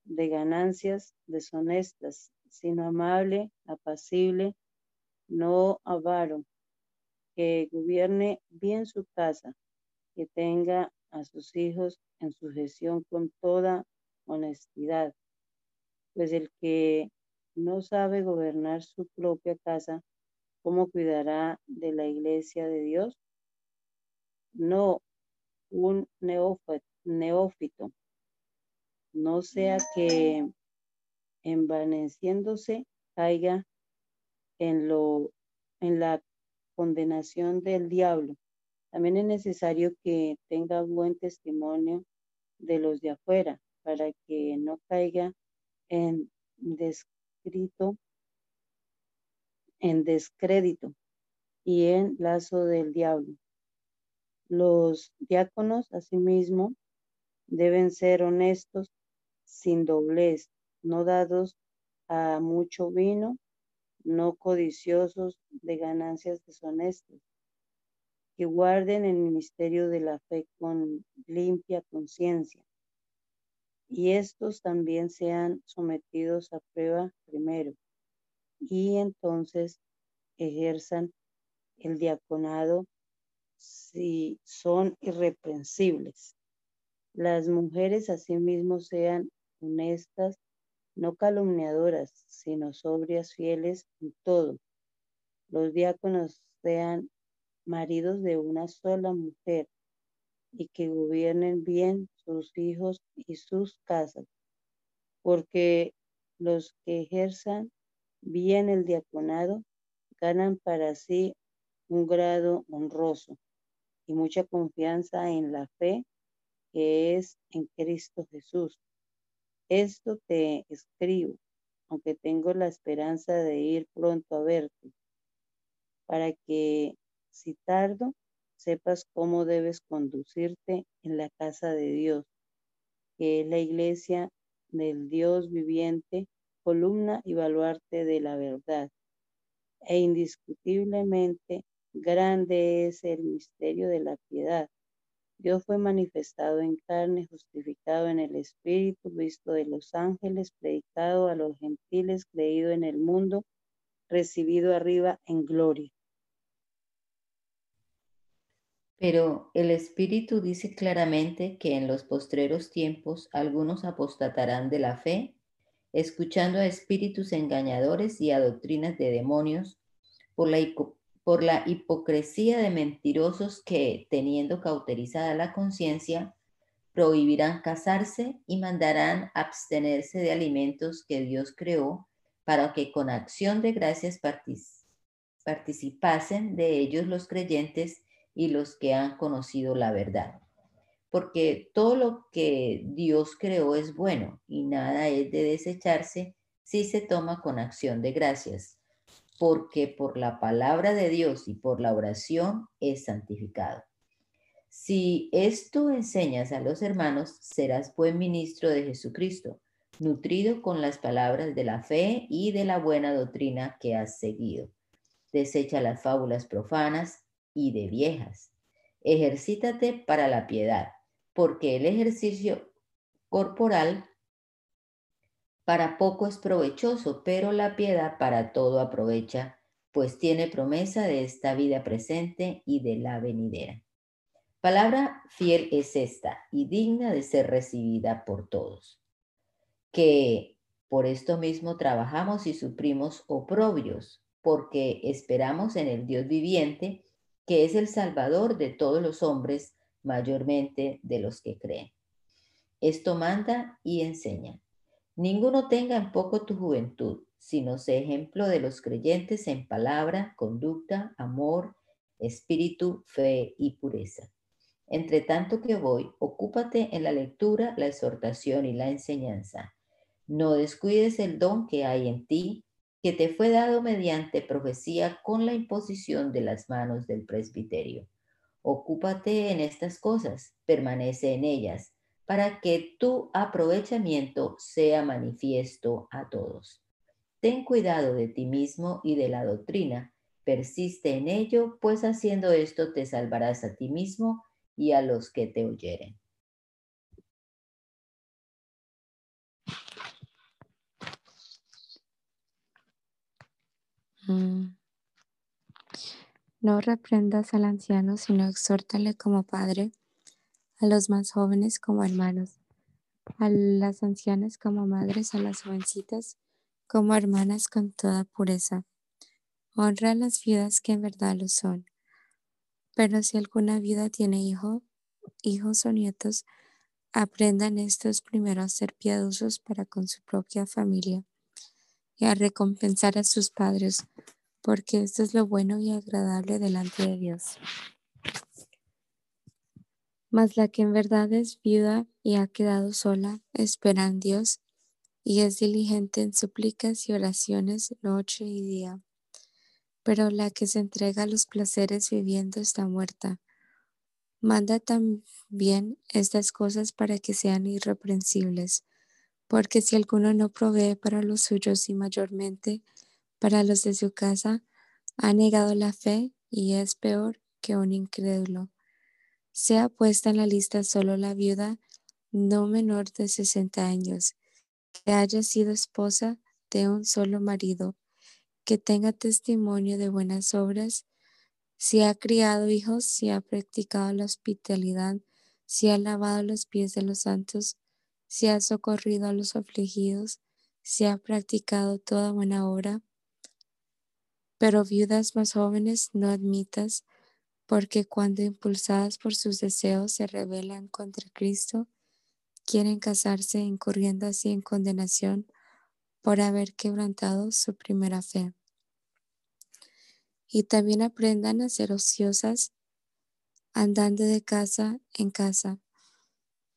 de ganancias deshonestas, sino amable, apacible, no avaro, que gobierne bien su casa, que tenga a sus hijos en sujeción con toda honestidad, pues el que no sabe gobernar su propia casa, ¿cómo cuidará de la iglesia de Dios? No un neófito, no sea que envaneciéndose caiga en, lo, en la condenación del diablo. También es necesario que tenga buen testimonio de los de afuera para que no caiga en des en descrédito y en lazo del diablo. Los diáconos, asimismo, Deben ser honestos, sin doblez, no dados a mucho vino, no codiciosos de ganancias deshonestas, que guarden el ministerio de la fe con limpia conciencia. Y estos también sean sometidos a prueba primero, y entonces ejerzan el diaconado si son irreprensibles. Las mujeres asimismo sean honestas, no calumniadoras, sino sobrias, fieles en todo. Los diáconos sean maridos de una sola mujer y que gobiernen bien sus hijos y sus casas, porque los que ejerzan bien el diaconado ganan para sí un grado honroso y mucha confianza en la fe que es en Cristo Jesús. Esto te escribo, aunque tengo la esperanza de ir pronto a verte, para que si tardo, sepas cómo debes conducirte en la casa de Dios, que es la iglesia del Dios viviente, columna y baluarte de la verdad. E indiscutiblemente grande es el misterio de la piedad. Dios fue manifestado en carne, justificado en el Espíritu, visto de los ángeles, predicado a los gentiles, creído en el mundo, recibido arriba en gloria. Pero el Espíritu dice claramente que en los postreros tiempos algunos apostatarán de la fe, escuchando a espíritus engañadores y a doctrinas de demonios por la, por la hipocresía de mentirosos que, teniendo cauterizada la conciencia, prohibirán casarse y mandarán abstenerse de alimentos que Dios creó para que con acción de gracias participasen de ellos los creyentes y los que han conocido la verdad. Porque todo lo que Dios creó es bueno y nada es de desecharse si se toma con acción de gracias, porque por la palabra de Dios y por la oración es santificado. Si esto enseñas a los hermanos, serás buen ministro de Jesucristo, nutrido con las palabras de la fe y de la buena doctrina que has seguido. Desecha las fábulas profanas y de viejas. Ejercítate para la piedad, porque el ejercicio corporal para poco es provechoso, pero la piedad para todo aprovecha, pues tiene promesa de esta vida presente y de la venidera. Palabra fiel es esta y digna de ser recibida por todos, que por esto mismo trabajamos y suprimos oprobios, porque esperamos en el Dios viviente, que es el Salvador de todos los hombres, mayormente de los que creen. Esto manda y enseña. Ninguno tenga en poco tu juventud, sino sé ejemplo de los creyentes en palabra, conducta, amor, espíritu, fe y pureza. Entre tanto que voy, ocúpate en la lectura, la exhortación y la enseñanza. No descuides el don que hay en ti, que te fue dado mediante profecía con la imposición de las manos del presbiterio. Ocúpate en estas cosas, permanece en ellas, para que tu aprovechamiento sea manifiesto a todos. Ten cuidado de ti mismo y de la doctrina, persiste en ello, pues haciendo esto te salvarás a ti mismo y a los que te oyeren. Mm. No reprendas al anciano, sino exhórtale como padre, a los más jóvenes como hermanos, a las ancianas como madres, a las jovencitas como hermanas con toda pureza. Honra a las viudas que en verdad lo son. Pero si alguna viuda tiene hijo, hijos o nietos, aprendan estos primero a ser piadosos para con su propia familia a recompensar a sus padres, porque esto es lo bueno y agradable delante de Dios. Mas la que en verdad es viuda y ha quedado sola, espera en Dios y es diligente en súplicas y oraciones noche y día. Pero la que se entrega a los placeres viviendo está muerta. Manda también estas cosas para que sean irreprensibles, porque si alguno no provee para los suyos y mayormente para los de su casa, ha negado la fe y es peor que un incrédulo. Sea puesta en la lista solo la viuda no menor de 60 años, que haya sido esposa de un solo marido, que tenga testimonio de buenas obras, si ha criado hijos, si ha practicado la hospitalidad, si ha lavado los pies de los santos, si ha socorrido a los afligidos, si ha practicado toda buena obra. Pero viudas más jóvenes no admitas, porque cuando impulsadas por sus deseos se rebelan contra Cristo, quieren casarse incurriendo así en condenación por haber quebrantado su primera fe. Y también aprendan a ser ociosas, andando de casa en casa,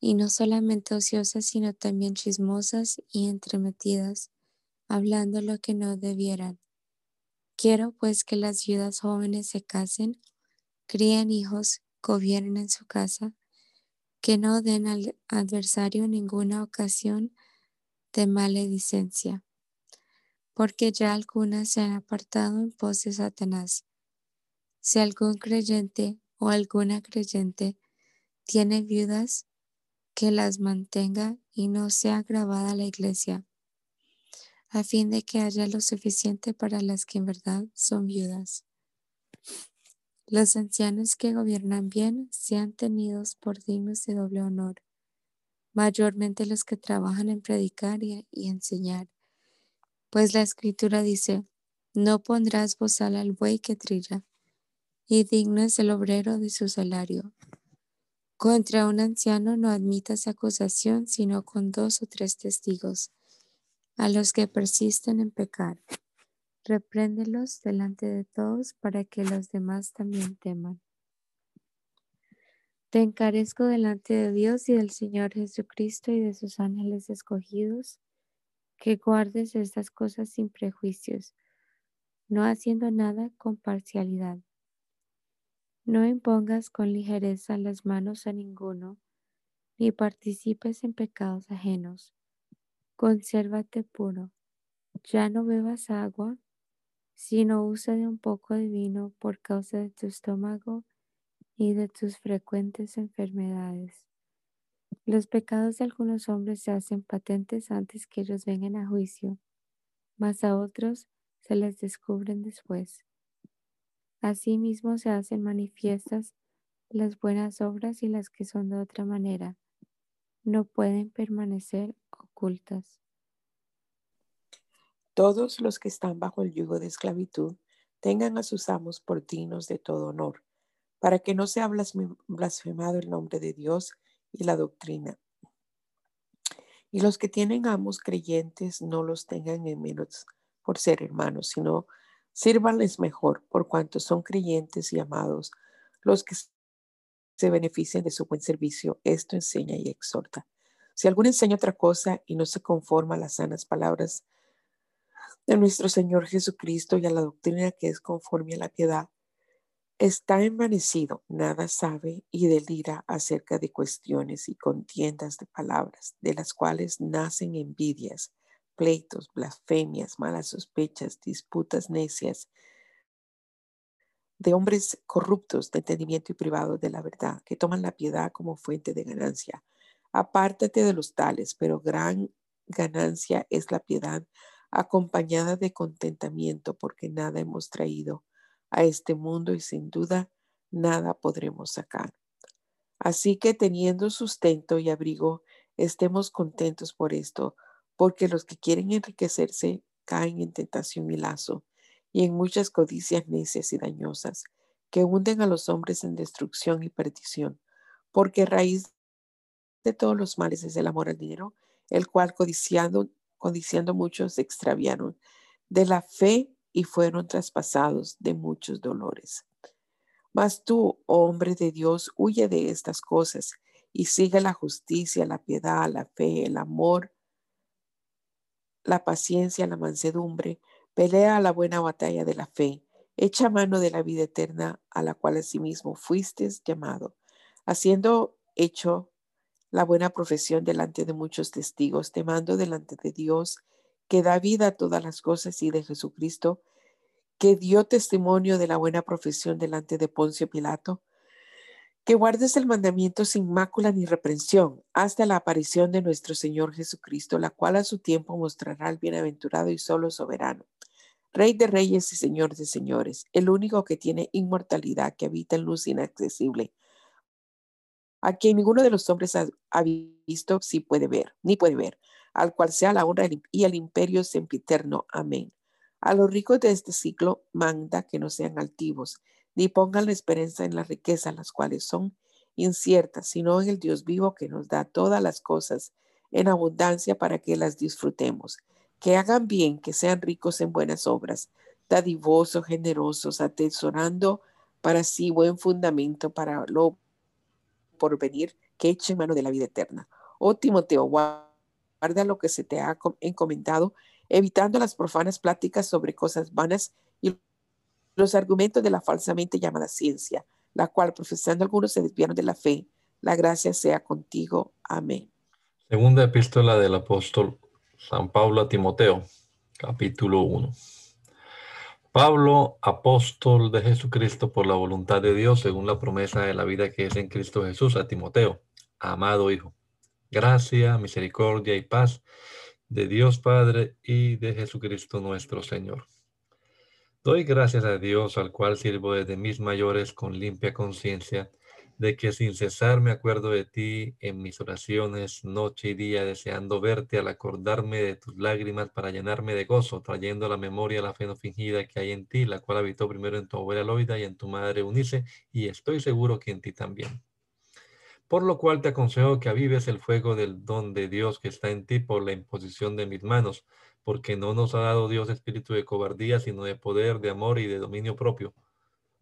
y no solamente ociosas, sino también chismosas y entremetidas, hablando lo que no debieran. Quiero pues que las viudas jóvenes se casen, críen hijos, gobiernen en su casa, que no den al adversario ninguna ocasión de maledicencia, porque ya algunas se han apartado en pos de Satanás. Si algún creyente o alguna creyente tiene viudas, que las mantenga y no sea grabada la iglesia, a fin de que haya lo suficiente para las que en verdad son viudas. Los ancianos que gobiernan bien sean tenidos por dignos de doble honor, mayormente los que trabajan en predicar y, enseñar. Pues la escritura dice, no pondrás bozal al buey que trilla, y digno es el obrero de su salario. Contra un anciano no admitas acusación sino con dos o tres testigos, a los que persisten en pecar. Repréndelos delante de todos para que los demás también teman. Te encarezco delante de Dios y del Señor Jesucristo y de sus ángeles escogidos, que guardes estas cosas sin prejuicios, no haciendo nada con parcialidad. No impongas con ligereza las manos a ninguno, ni participes en pecados ajenos. Consérvate puro. Ya no bebas agua, sino usa de un poco de vino por causa de tu estómago y de tus frecuentes enfermedades. Los pecados de algunos hombres se hacen patentes antes que ellos vengan a juicio, mas a otros se les descubren después. Asimismo se hacen manifiestas las buenas obras y las que son de otra manera. No pueden permanecer ocultas. Todos los que están bajo el yugo de esclavitud tengan a sus amos por dignos de todo honor para que no sea blasfemado el nombre de Dios y la doctrina. Y los que tienen amos creyentes no los tengan en menos por ser hermanos, sino sírvanles mejor por cuanto son creyentes y amados. Los que se benefician de su buen servicio, esto enseña y exhorta. Si alguno enseña otra cosa y no se conforma a las sanas palabras de nuestro Señor Jesucristo y a la doctrina que es conforme a la piedad, Está envanecido, nada sabe y delira acerca de cuestiones y contiendas de palabras, de las cuales nacen envidias, pleitos, blasfemias, malas sospechas, disputas necias, de hombres corruptos de entendimiento y privados de la verdad, que toman la piedad como fuente de ganancia. Apártate de los tales, pero gran ganancia es la piedad acompañada de contentamiento, porque nada hemos traído a este mundo y sin duda nada podremos sacar. Así que teniendo sustento y abrigo, estemos contentos por esto, porque los que quieren enriquecerse caen en tentación y lazo, y en muchas codicias necias y dañosas, que hunden a los hombres en destrucción y perdición, porque raíz de todos los males es el amor al dinero, el cual codiciando, muchos se extraviaron de la fe y fueron traspasados de muchos dolores. Mas tú, oh hombre de Dios, huye de estas cosas y sigue la justicia, la piedad, la fe, el amor, la paciencia, la mansedumbre, pelea la buena batalla de la fe, echa mano de la vida eterna a la cual asimismo fuiste llamado, haciendo hecho la buena profesión delante de muchos testigos, temando delante de Dios, que da vida a todas las cosas y de Jesucristo, que dio testimonio de la buena profesión delante de Poncio Pilato, que guardes el mandamiento sin mácula ni reprensión hasta la aparición de nuestro Señor Jesucristo, la cual a su tiempo mostrará al bienaventurado y solo soberano, Rey de reyes y Señor de señores, el único que tiene inmortalidad, que habita en luz inaccesible, a quien ninguno de los hombres ha, visto, si puede ver, ni puede ver, al cual sea la honra y el imperio sempiterno. Amén. A los ricos de este siglo manda que no sean altivos, ni pongan la esperanza en la riqueza, las cuales son inciertas, sino en el Dios vivo que nos da todas las cosas en abundancia para que las disfrutemos. Que hagan bien, que sean ricos en buenas obras, dadivosos, generosos, atesorando para sí buen fundamento para lo por venir, que echen mano de la vida eterna. Oh Timoteo, guarda lo que se te ha encomendado, evitando las profanas pláticas sobre cosas vanas y los argumentos de la falsamente llamada ciencia, la cual profesando algunos se desviaron de la fe. La gracia sea contigo. Amén. Segunda epístola del apóstol San Pablo a Timoteo, capítulo 1. Pablo, apóstol de Jesucristo por la voluntad de Dios, según la promesa de la vida que es en Cristo Jesús, a Timoteo, amado Hijo. Gracia, misericordia y paz de Dios Padre y de Jesucristo nuestro Señor. Doy gracias a Dios, al cual sirvo desde mis mayores con limpia conciencia, de que sin cesar me acuerdo de ti en mis oraciones noche y día, deseando verte al acordarme de tus lágrimas para llenarme de gozo, trayendo a la memoria la fe no fingida que hay en ti, la cual habitó primero en tu abuela Loida y en tu madre Unice, y estoy seguro que en ti también. Por lo cual te aconsejo que avives el fuego del don de Dios que está en ti por la imposición de mis manos porque no nos ha dado Dios espíritu de cobardía, sino de poder, de amor y de dominio propio.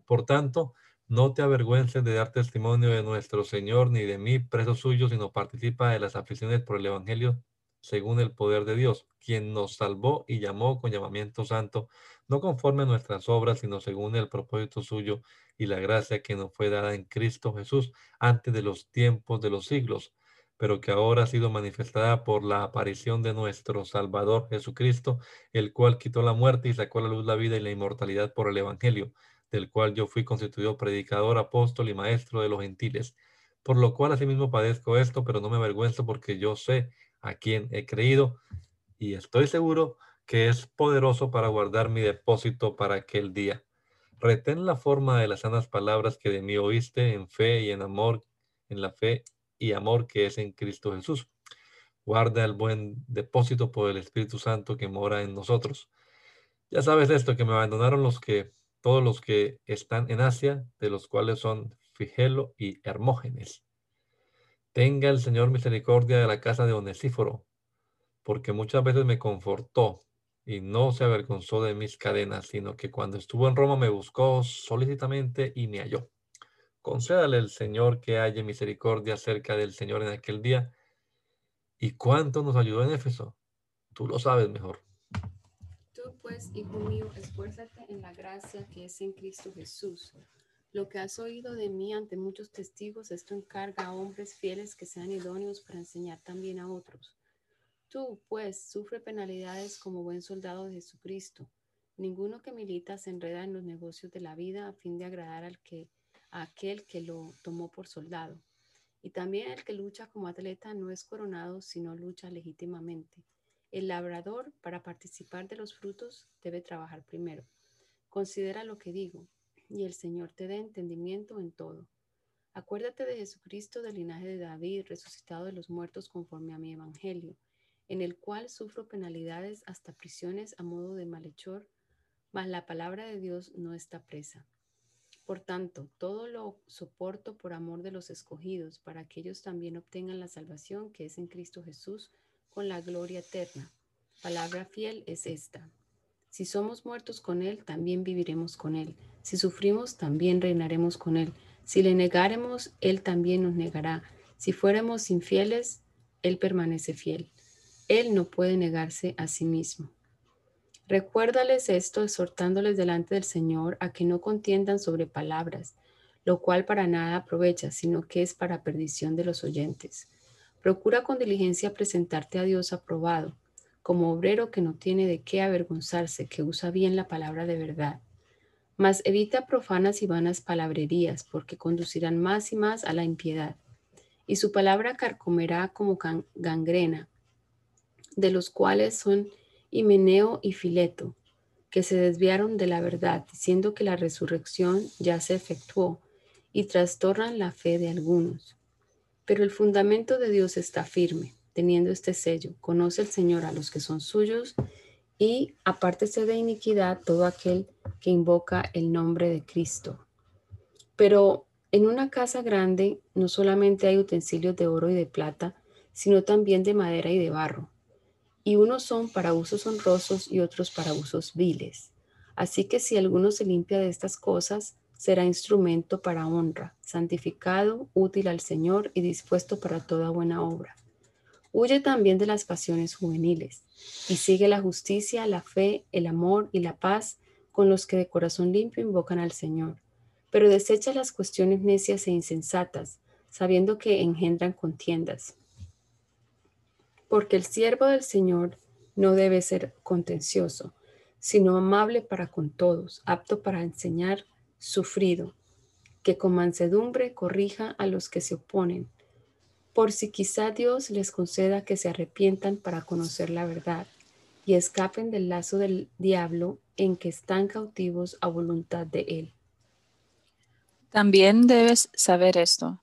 Por tanto, no te avergüences de dar testimonio de nuestro Señor ni de mí, preso suyo, sino participa de las aflicciones por el Evangelio según el poder de Dios, quien nos salvó y llamó con llamamiento santo, no conforme a nuestras obras, sino según el propósito suyo y la gracia que nos fue dada en Cristo Jesús antes de los tiempos de los siglos pero que ahora ha sido manifestada por la aparición de nuestro Salvador Jesucristo, el cual quitó la muerte y sacó a la luz la vida y la inmortalidad por el Evangelio, del cual yo fui constituido predicador, apóstol y maestro de los gentiles. Por lo cual asimismo padezco esto, pero no me avergüenzo porque yo sé a quién he creído y estoy seguro que es poderoso para guardar mi depósito para aquel día. Retén la forma de las sanas palabras que de mí oíste en fe y en amor, en la fe y amor que es en Cristo Jesús. Guarda el buen depósito por el Espíritu Santo que mora en nosotros. Ya sabes esto, que me abandonaron los que, todos los que están en Asia, de los cuales son Figelo y Hermógenes. Tenga el Señor misericordia de la casa de Onesíforo, porque muchas veces me confortó y no se avergonzó de mis cadenas, sino que cuando estuvo en Roma me buscó solícitamente y me halló. Concédale el Señor que haya misericordia cerca del Señor en aquel día. ¿Y cuánto nos ayudó en Éfeso? Tú lo sabes mejor. Tú pues, hijo mío, esfuérzate en la gracia que es en Cristo Jesús. Lo que has oído de mí ante muchos testigos, esto encarga a hombres fieles que sean idóneos para enseñar también a otros. Tú, pues, sufre penalidades como buen soldado de Jesucristo. Ninguno que milita se enreda en los negocios de la vida a fin de agradar al que aquel que lo tomó por soldado. Y también el que lucha como atleta no es coronado, sino lucha legítimamente. El labrador, para participar de los frutos, debe trabajar primero. Considera lo que digo, y el Señor te dé entendimiento en todo. Acuérdate de Jesucristo del linaje de David, resucitado de los muertos conforme a mi evangelio, en el cual sufro penalidades hasta prisiones a modo de malhechor, mas la palabra de Dios no está presa. Por tanto, todo lo soporto por amor de los escogidos, para que ellos también obtengan la salvación que es en Cristo Jesús con la gloria eterna. Palabra fiel es esta. Si somos muertos con Él, también viviremos con Él. Si sufrimos, también reinaremos con Él. Si le negáremos, Él también nos negará. Si fuéramos infieles, Él permanece fiel. Él no puede negarse a sí mismo. Recuérdales esto, exhortándoles delante del Señor a que no contiendan sobre palabras. lo cual para nada aprovecha, sino que es para perdición de los oyentes. Procura con diligencia presentarte a Dios aprobado, como obrero que no tiene de qué avergonzarse, que usa bien la palabra de verdad. Mas evita profanas y vanas palabrerías, porque conducirán más y más a la impiedad. Y su palabra carcomerá como gangrena, de los cuales son Himeneo y Fileto, que se desviaron de la verdad, diciendo que la resurrección ya se efectuó, y trastornan la fe de algunos. Pero el fundamento de Dios está firme, teniendo este sello. Conoce el Señor a los que son suyos, y apártese de iniquidad todo aquel que invoca el nombre de Cristo. Pero en una casa grande no solamente hay utensilios de oro y de plata, sino también de madera y de barro y unos son para usos honrosos y otros para usos viles. Así que si alguno se limpia de estas cosas, será instrumento para honra, santificado, útil al Señor y dispuesto para toda buena obra. Huye también de las pasiones juveniles y sigue la justicia, la fe, el amor y la paz con los que de corazón limpio invocan al Señor. Pero desecha las cuestiones necias e insensatas, sabiendo que engendran contiendas porque el siervo del Señor no debe ser contencioso, sino amable para con todos, apto para enseñar, sufrido, que con mansedumbre corrija a los que se oponen, por si quizá Dios les conceda que se arrepientan para conocer la verdad y escapen del lazo del diablo en que están cautivos a voluntad de Él. También debes saber esto,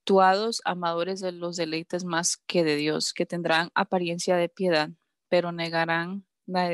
infatuosos, amadores de los deleites más que de Dios, que tendrán apariencia de piedad, pero negarán la,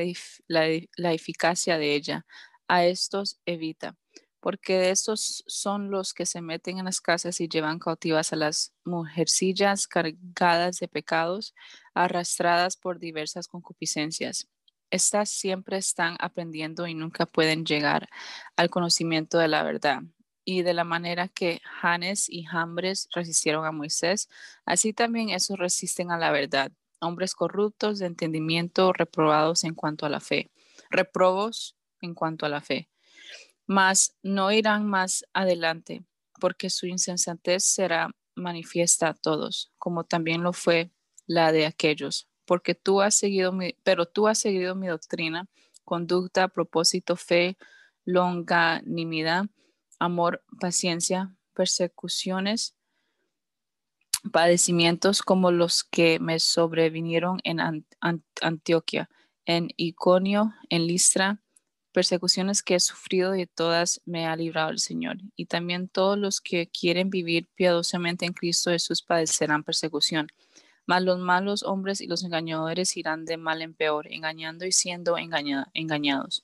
la eficacia de ella. A estos evita, porque estos son los que se meten en las casas y llevan cautivas a las mujercillas cargadas de pecados, arrastradas por diversas concupiscencias. Estas siempre están aprendiendo y nunca pueden llegar al conocimiento de la verdad y de la manera que Janes y Jambres resistieron a Moisés, así también esos resisten a la verdad, hombres corruptos de entendimiento, reprobados en cuanto a la fe, reprobos en cuanto a la fe. Mas no irán más adelante, porque su insensatez será manifiesta a todos, como también lo fue la de aquellos, porque tú has seguido pero tú has seguido mi doctrina, conducta, propósito, fe, longanimidad, amor, paciencia, persecuciones, padecimientos como los que me sobrevinieron en Antioquia, en Iconio, en Listra, persecuciones que he sufrido y de todas me ha librado el Señor. Y también todos los que quieren vivir piadosamente en Cristo Jesús padecerán persecución. Mas los malos hombres y los engañadores irán de mal en peor, engañando y siendo engañados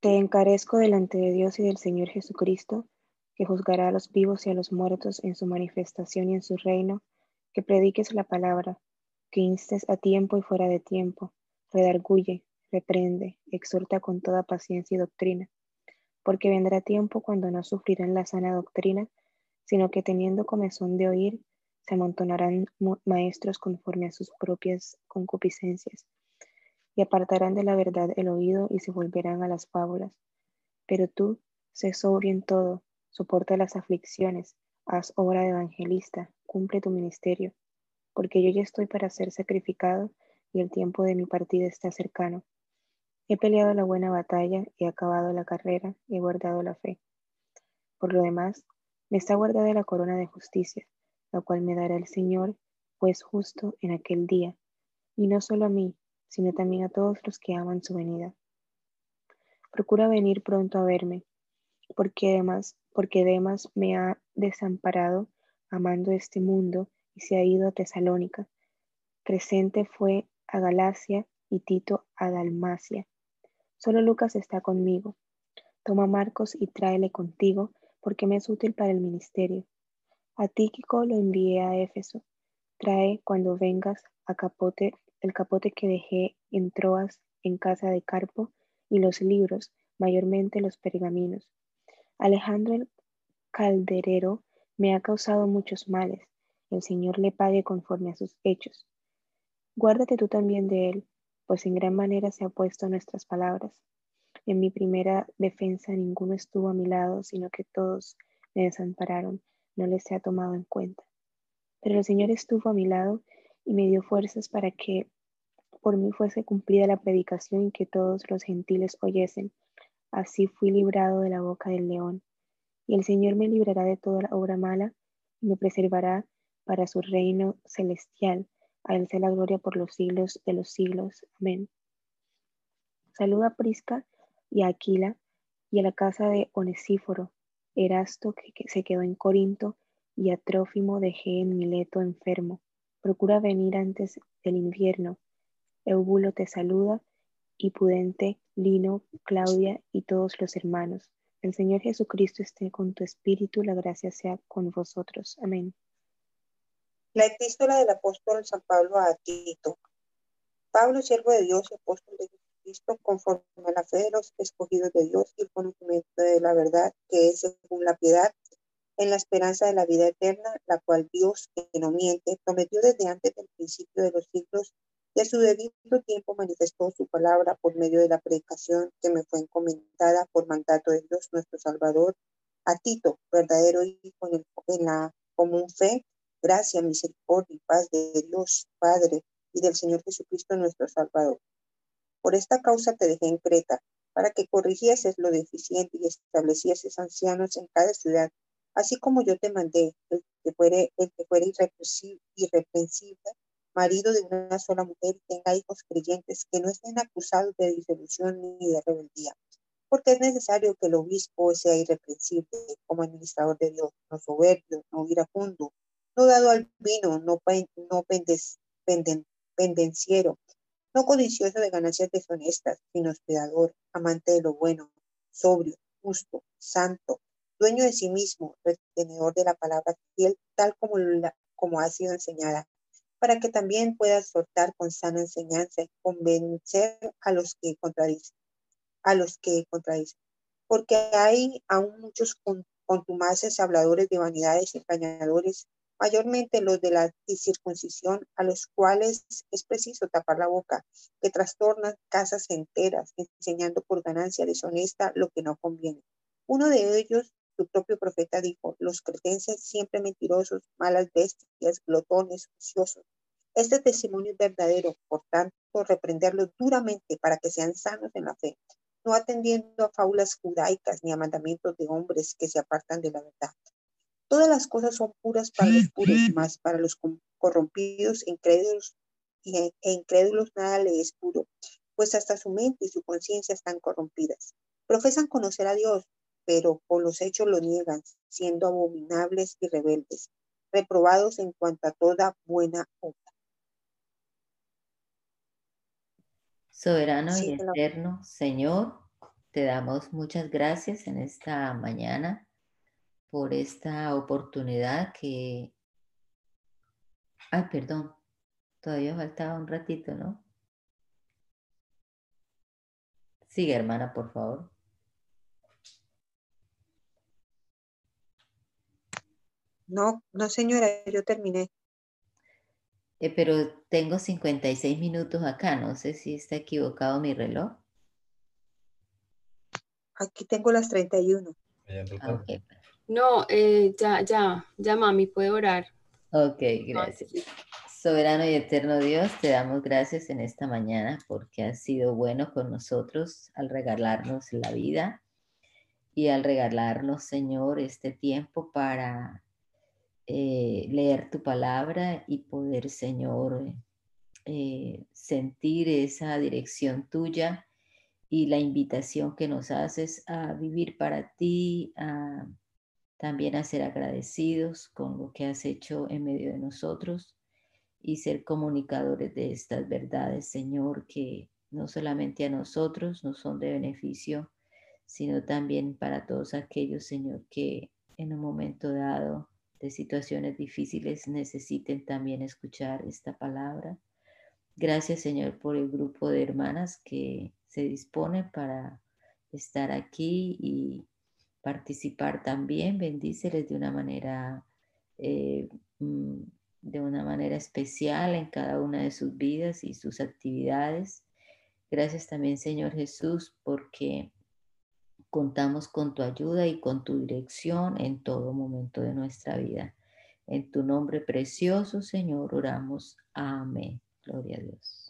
Te encarezco delante de Dios y del Señor Jesucristo, que juzgará a los vivos y a los muertos en su manifestación y en su reino, que prediques la palabra, que instes a tiempo y fuera de tiempo, redarguye, reprende, exhorta con toda paciencia y doctrina, porque vendrá tiempo cuando no sufrirán la sana doctrina, sino que teniendo comezón de oír, se amontonarán maestros conforme a sus propias concupiscencias apartarán de la verdad el oído y se volverán a las fábulas. Pero tú, sé sobrio en todo, soporta las aflicciones, haz obra de evangelista, cumple tu ministerio, porque yo ya estoy para ser sacrificado y el tiempo de mi partida está cercano. He peleado la buena batalla, he acabado la carrera, he guardado la fe. Por lo demás, me está guardada la corona de justicia, la cual me dará el Señor, pues justo en aquel día, y no solo a mí, sino también a todos los que aman su venida. Procura venir pronto a verme, porque además, porque Demas me ha desamparado amando este mundo y se ha ido a Tesalónica. Crescente fue a Galacia y Tito a Dalmacia. Solo Lucas está conmigo. Toma Marcos y tráele contigo, porque me es útil para el ministerio. A Tíquico lo envié a Éfeso. Trae cuando vengas a capote el capote que dejé en Troas en casa de Carpo y los libros, mayormente los pergaminos. Alejandro el calderero me ha causado muchos males. El Señor le pague conforme a sus hechos. Guárdate tú también de él, pues en gran manera se ha puesto nuestras palabras. En mi primera defensa ninguno estuvo a mi lado, sino que todos me desampararon, no les ha tomado en cuenta. Pero el Señor estuvo a mi lado y me dio fuerzas para que por mí fuese cumplida la predicación y que todos los gentiles oyesen. Así fui librado de la boca del león. Y el Señor me librará de toda la obra mala y me preservará para su reino celestial. A Él sea la gloria por los siglos de los siglos. Amén. Saluda a Prisca y a Aquila y a la casa de Onesíforo, Erasto que, que se quedó en Corinto y a Trófimo dejé en Mileto enfermo. Procura venir antes del invierno Eubulo te saluda, y Pudente, Lino, Claudia y todos los hermanos. El Señor Jesucristo esté con tu espíritu, la gracia sea con vosotros. Amén. La epístola del apóstol San Pablo a Tito. Pablo, siervo de Dios y apóstol de Jesucristo, conforme a la fe de los escogidos de Dios y el conocimiento de la verdad, que es según la piedad, en la esperanza de la vida eterna, la cual Dios, que no miente, prometió desde antes del principio de los siglos y a su debido tiempo manifestó su palabra por medio de la predicación que me fue encomendada por mandato de Dios nuestro Salvador, a Tito, verdadero hijo en, la común fe, gracia, misericordia y paz de Dios Padre y del Señor Jesucristo nuestro Salvador. Por esta causa te dejé en Creta, para que corrigieses lo deficiente y establecieses ancianos en cada ciudad, así como yo te mandé, el que fuere, el que fuera irreprensible marido de una sola mujer y tenga hijos creyentes que no estén acusados de disolución ni de rebeldía, porque es necesario que el obispo sea irreprensible como administrador de Dios, no soberbio, no iracundo, no dado al vino, no, no pendenciero, no codicioso de ganancias deshonestas, sino hospedador, amante de lo bueno, sobrio, justo, santo, dueño de sí mismo, retenedor de la palabra fiel, tal como, como ha sido enseñada, para que también puedas soltar con sana enseñanza y convencer a los que contradicen, a los que contradicen. Porque hay aún muchos contumaces habladores de vanidades y engañadores, mayormente los de la circuncisión, a los cuales es preciso tapar la boca, que trastornan casas enteras, enseñando por ganancia deshonesta lo que no conviene. Uno de ellos su propio profeta dijo, los cretenses siempre mentirosos, malas bestias, glotones, ociosos. Este testimonio es verdadero, por tanto, reprenderlos duramente para que sean sanos en la fe, no atendiendo a fábulas judaicas ni a mandamientos de hombres que se apartan de la verdad. Todas las cosas son puras para los puros, más para los corrompidos, incrédulos e incrédulos nada le es puro, pues hasta su mente y su conciencia están corrompidas. Profesan conocer a Dios, pero con los hechos lo niegan, siendo abominables y rebeldes, reprobados en cuanto a toda buena obra. Soberano y eterno Señor, te damos muchas gracias en esta mañana por esta oportunidad que... Ay, perdón, todavía faltaba un ratito, ¿no? Sigue, hermana, por favor. No, no, señora, yo terminé. Eh, pero tengo 56 minutos acá, no sé si está equivocado mi reloj. Aquí tengo las 31. Ah, no, eh, ya, ya, ya mami, puede orar. Ok, gracias. Soberano y eterno Dios, te damos gracias en esta mañana porque has sido bueno con nosotros al regalarnos la vida y al regalarnos, Señor, este tiempo para eh, leer tu palabra y poder, Señor, eh, sentir esa dirección tuya y la invitación que nos haces a vivir para ti, a también a ser agradecidos con lo que has hecho en medio de nosotros y ser comunicadores de estas verdades, Señor, que no solamente a nosotros nos son de beneficio, sino también para todos aquellos, Señor, que en un momento dado de situaciones difíciles necesiten también escuchar esta palabra. Gracias, Señor, por el grupo de hermanas que se dispone para estar aquí y participar también. Bendíceles de una manera eh, mm, de una manera especial en cada una de sus vidas y sus actividades. Gracias también, Señor Jesús, porque contamos con tu ayuda y con tu dirección en todo momento de nuestra vida. En tu nombre precioso, Señor, oramos. Amén. Gloria a Dios.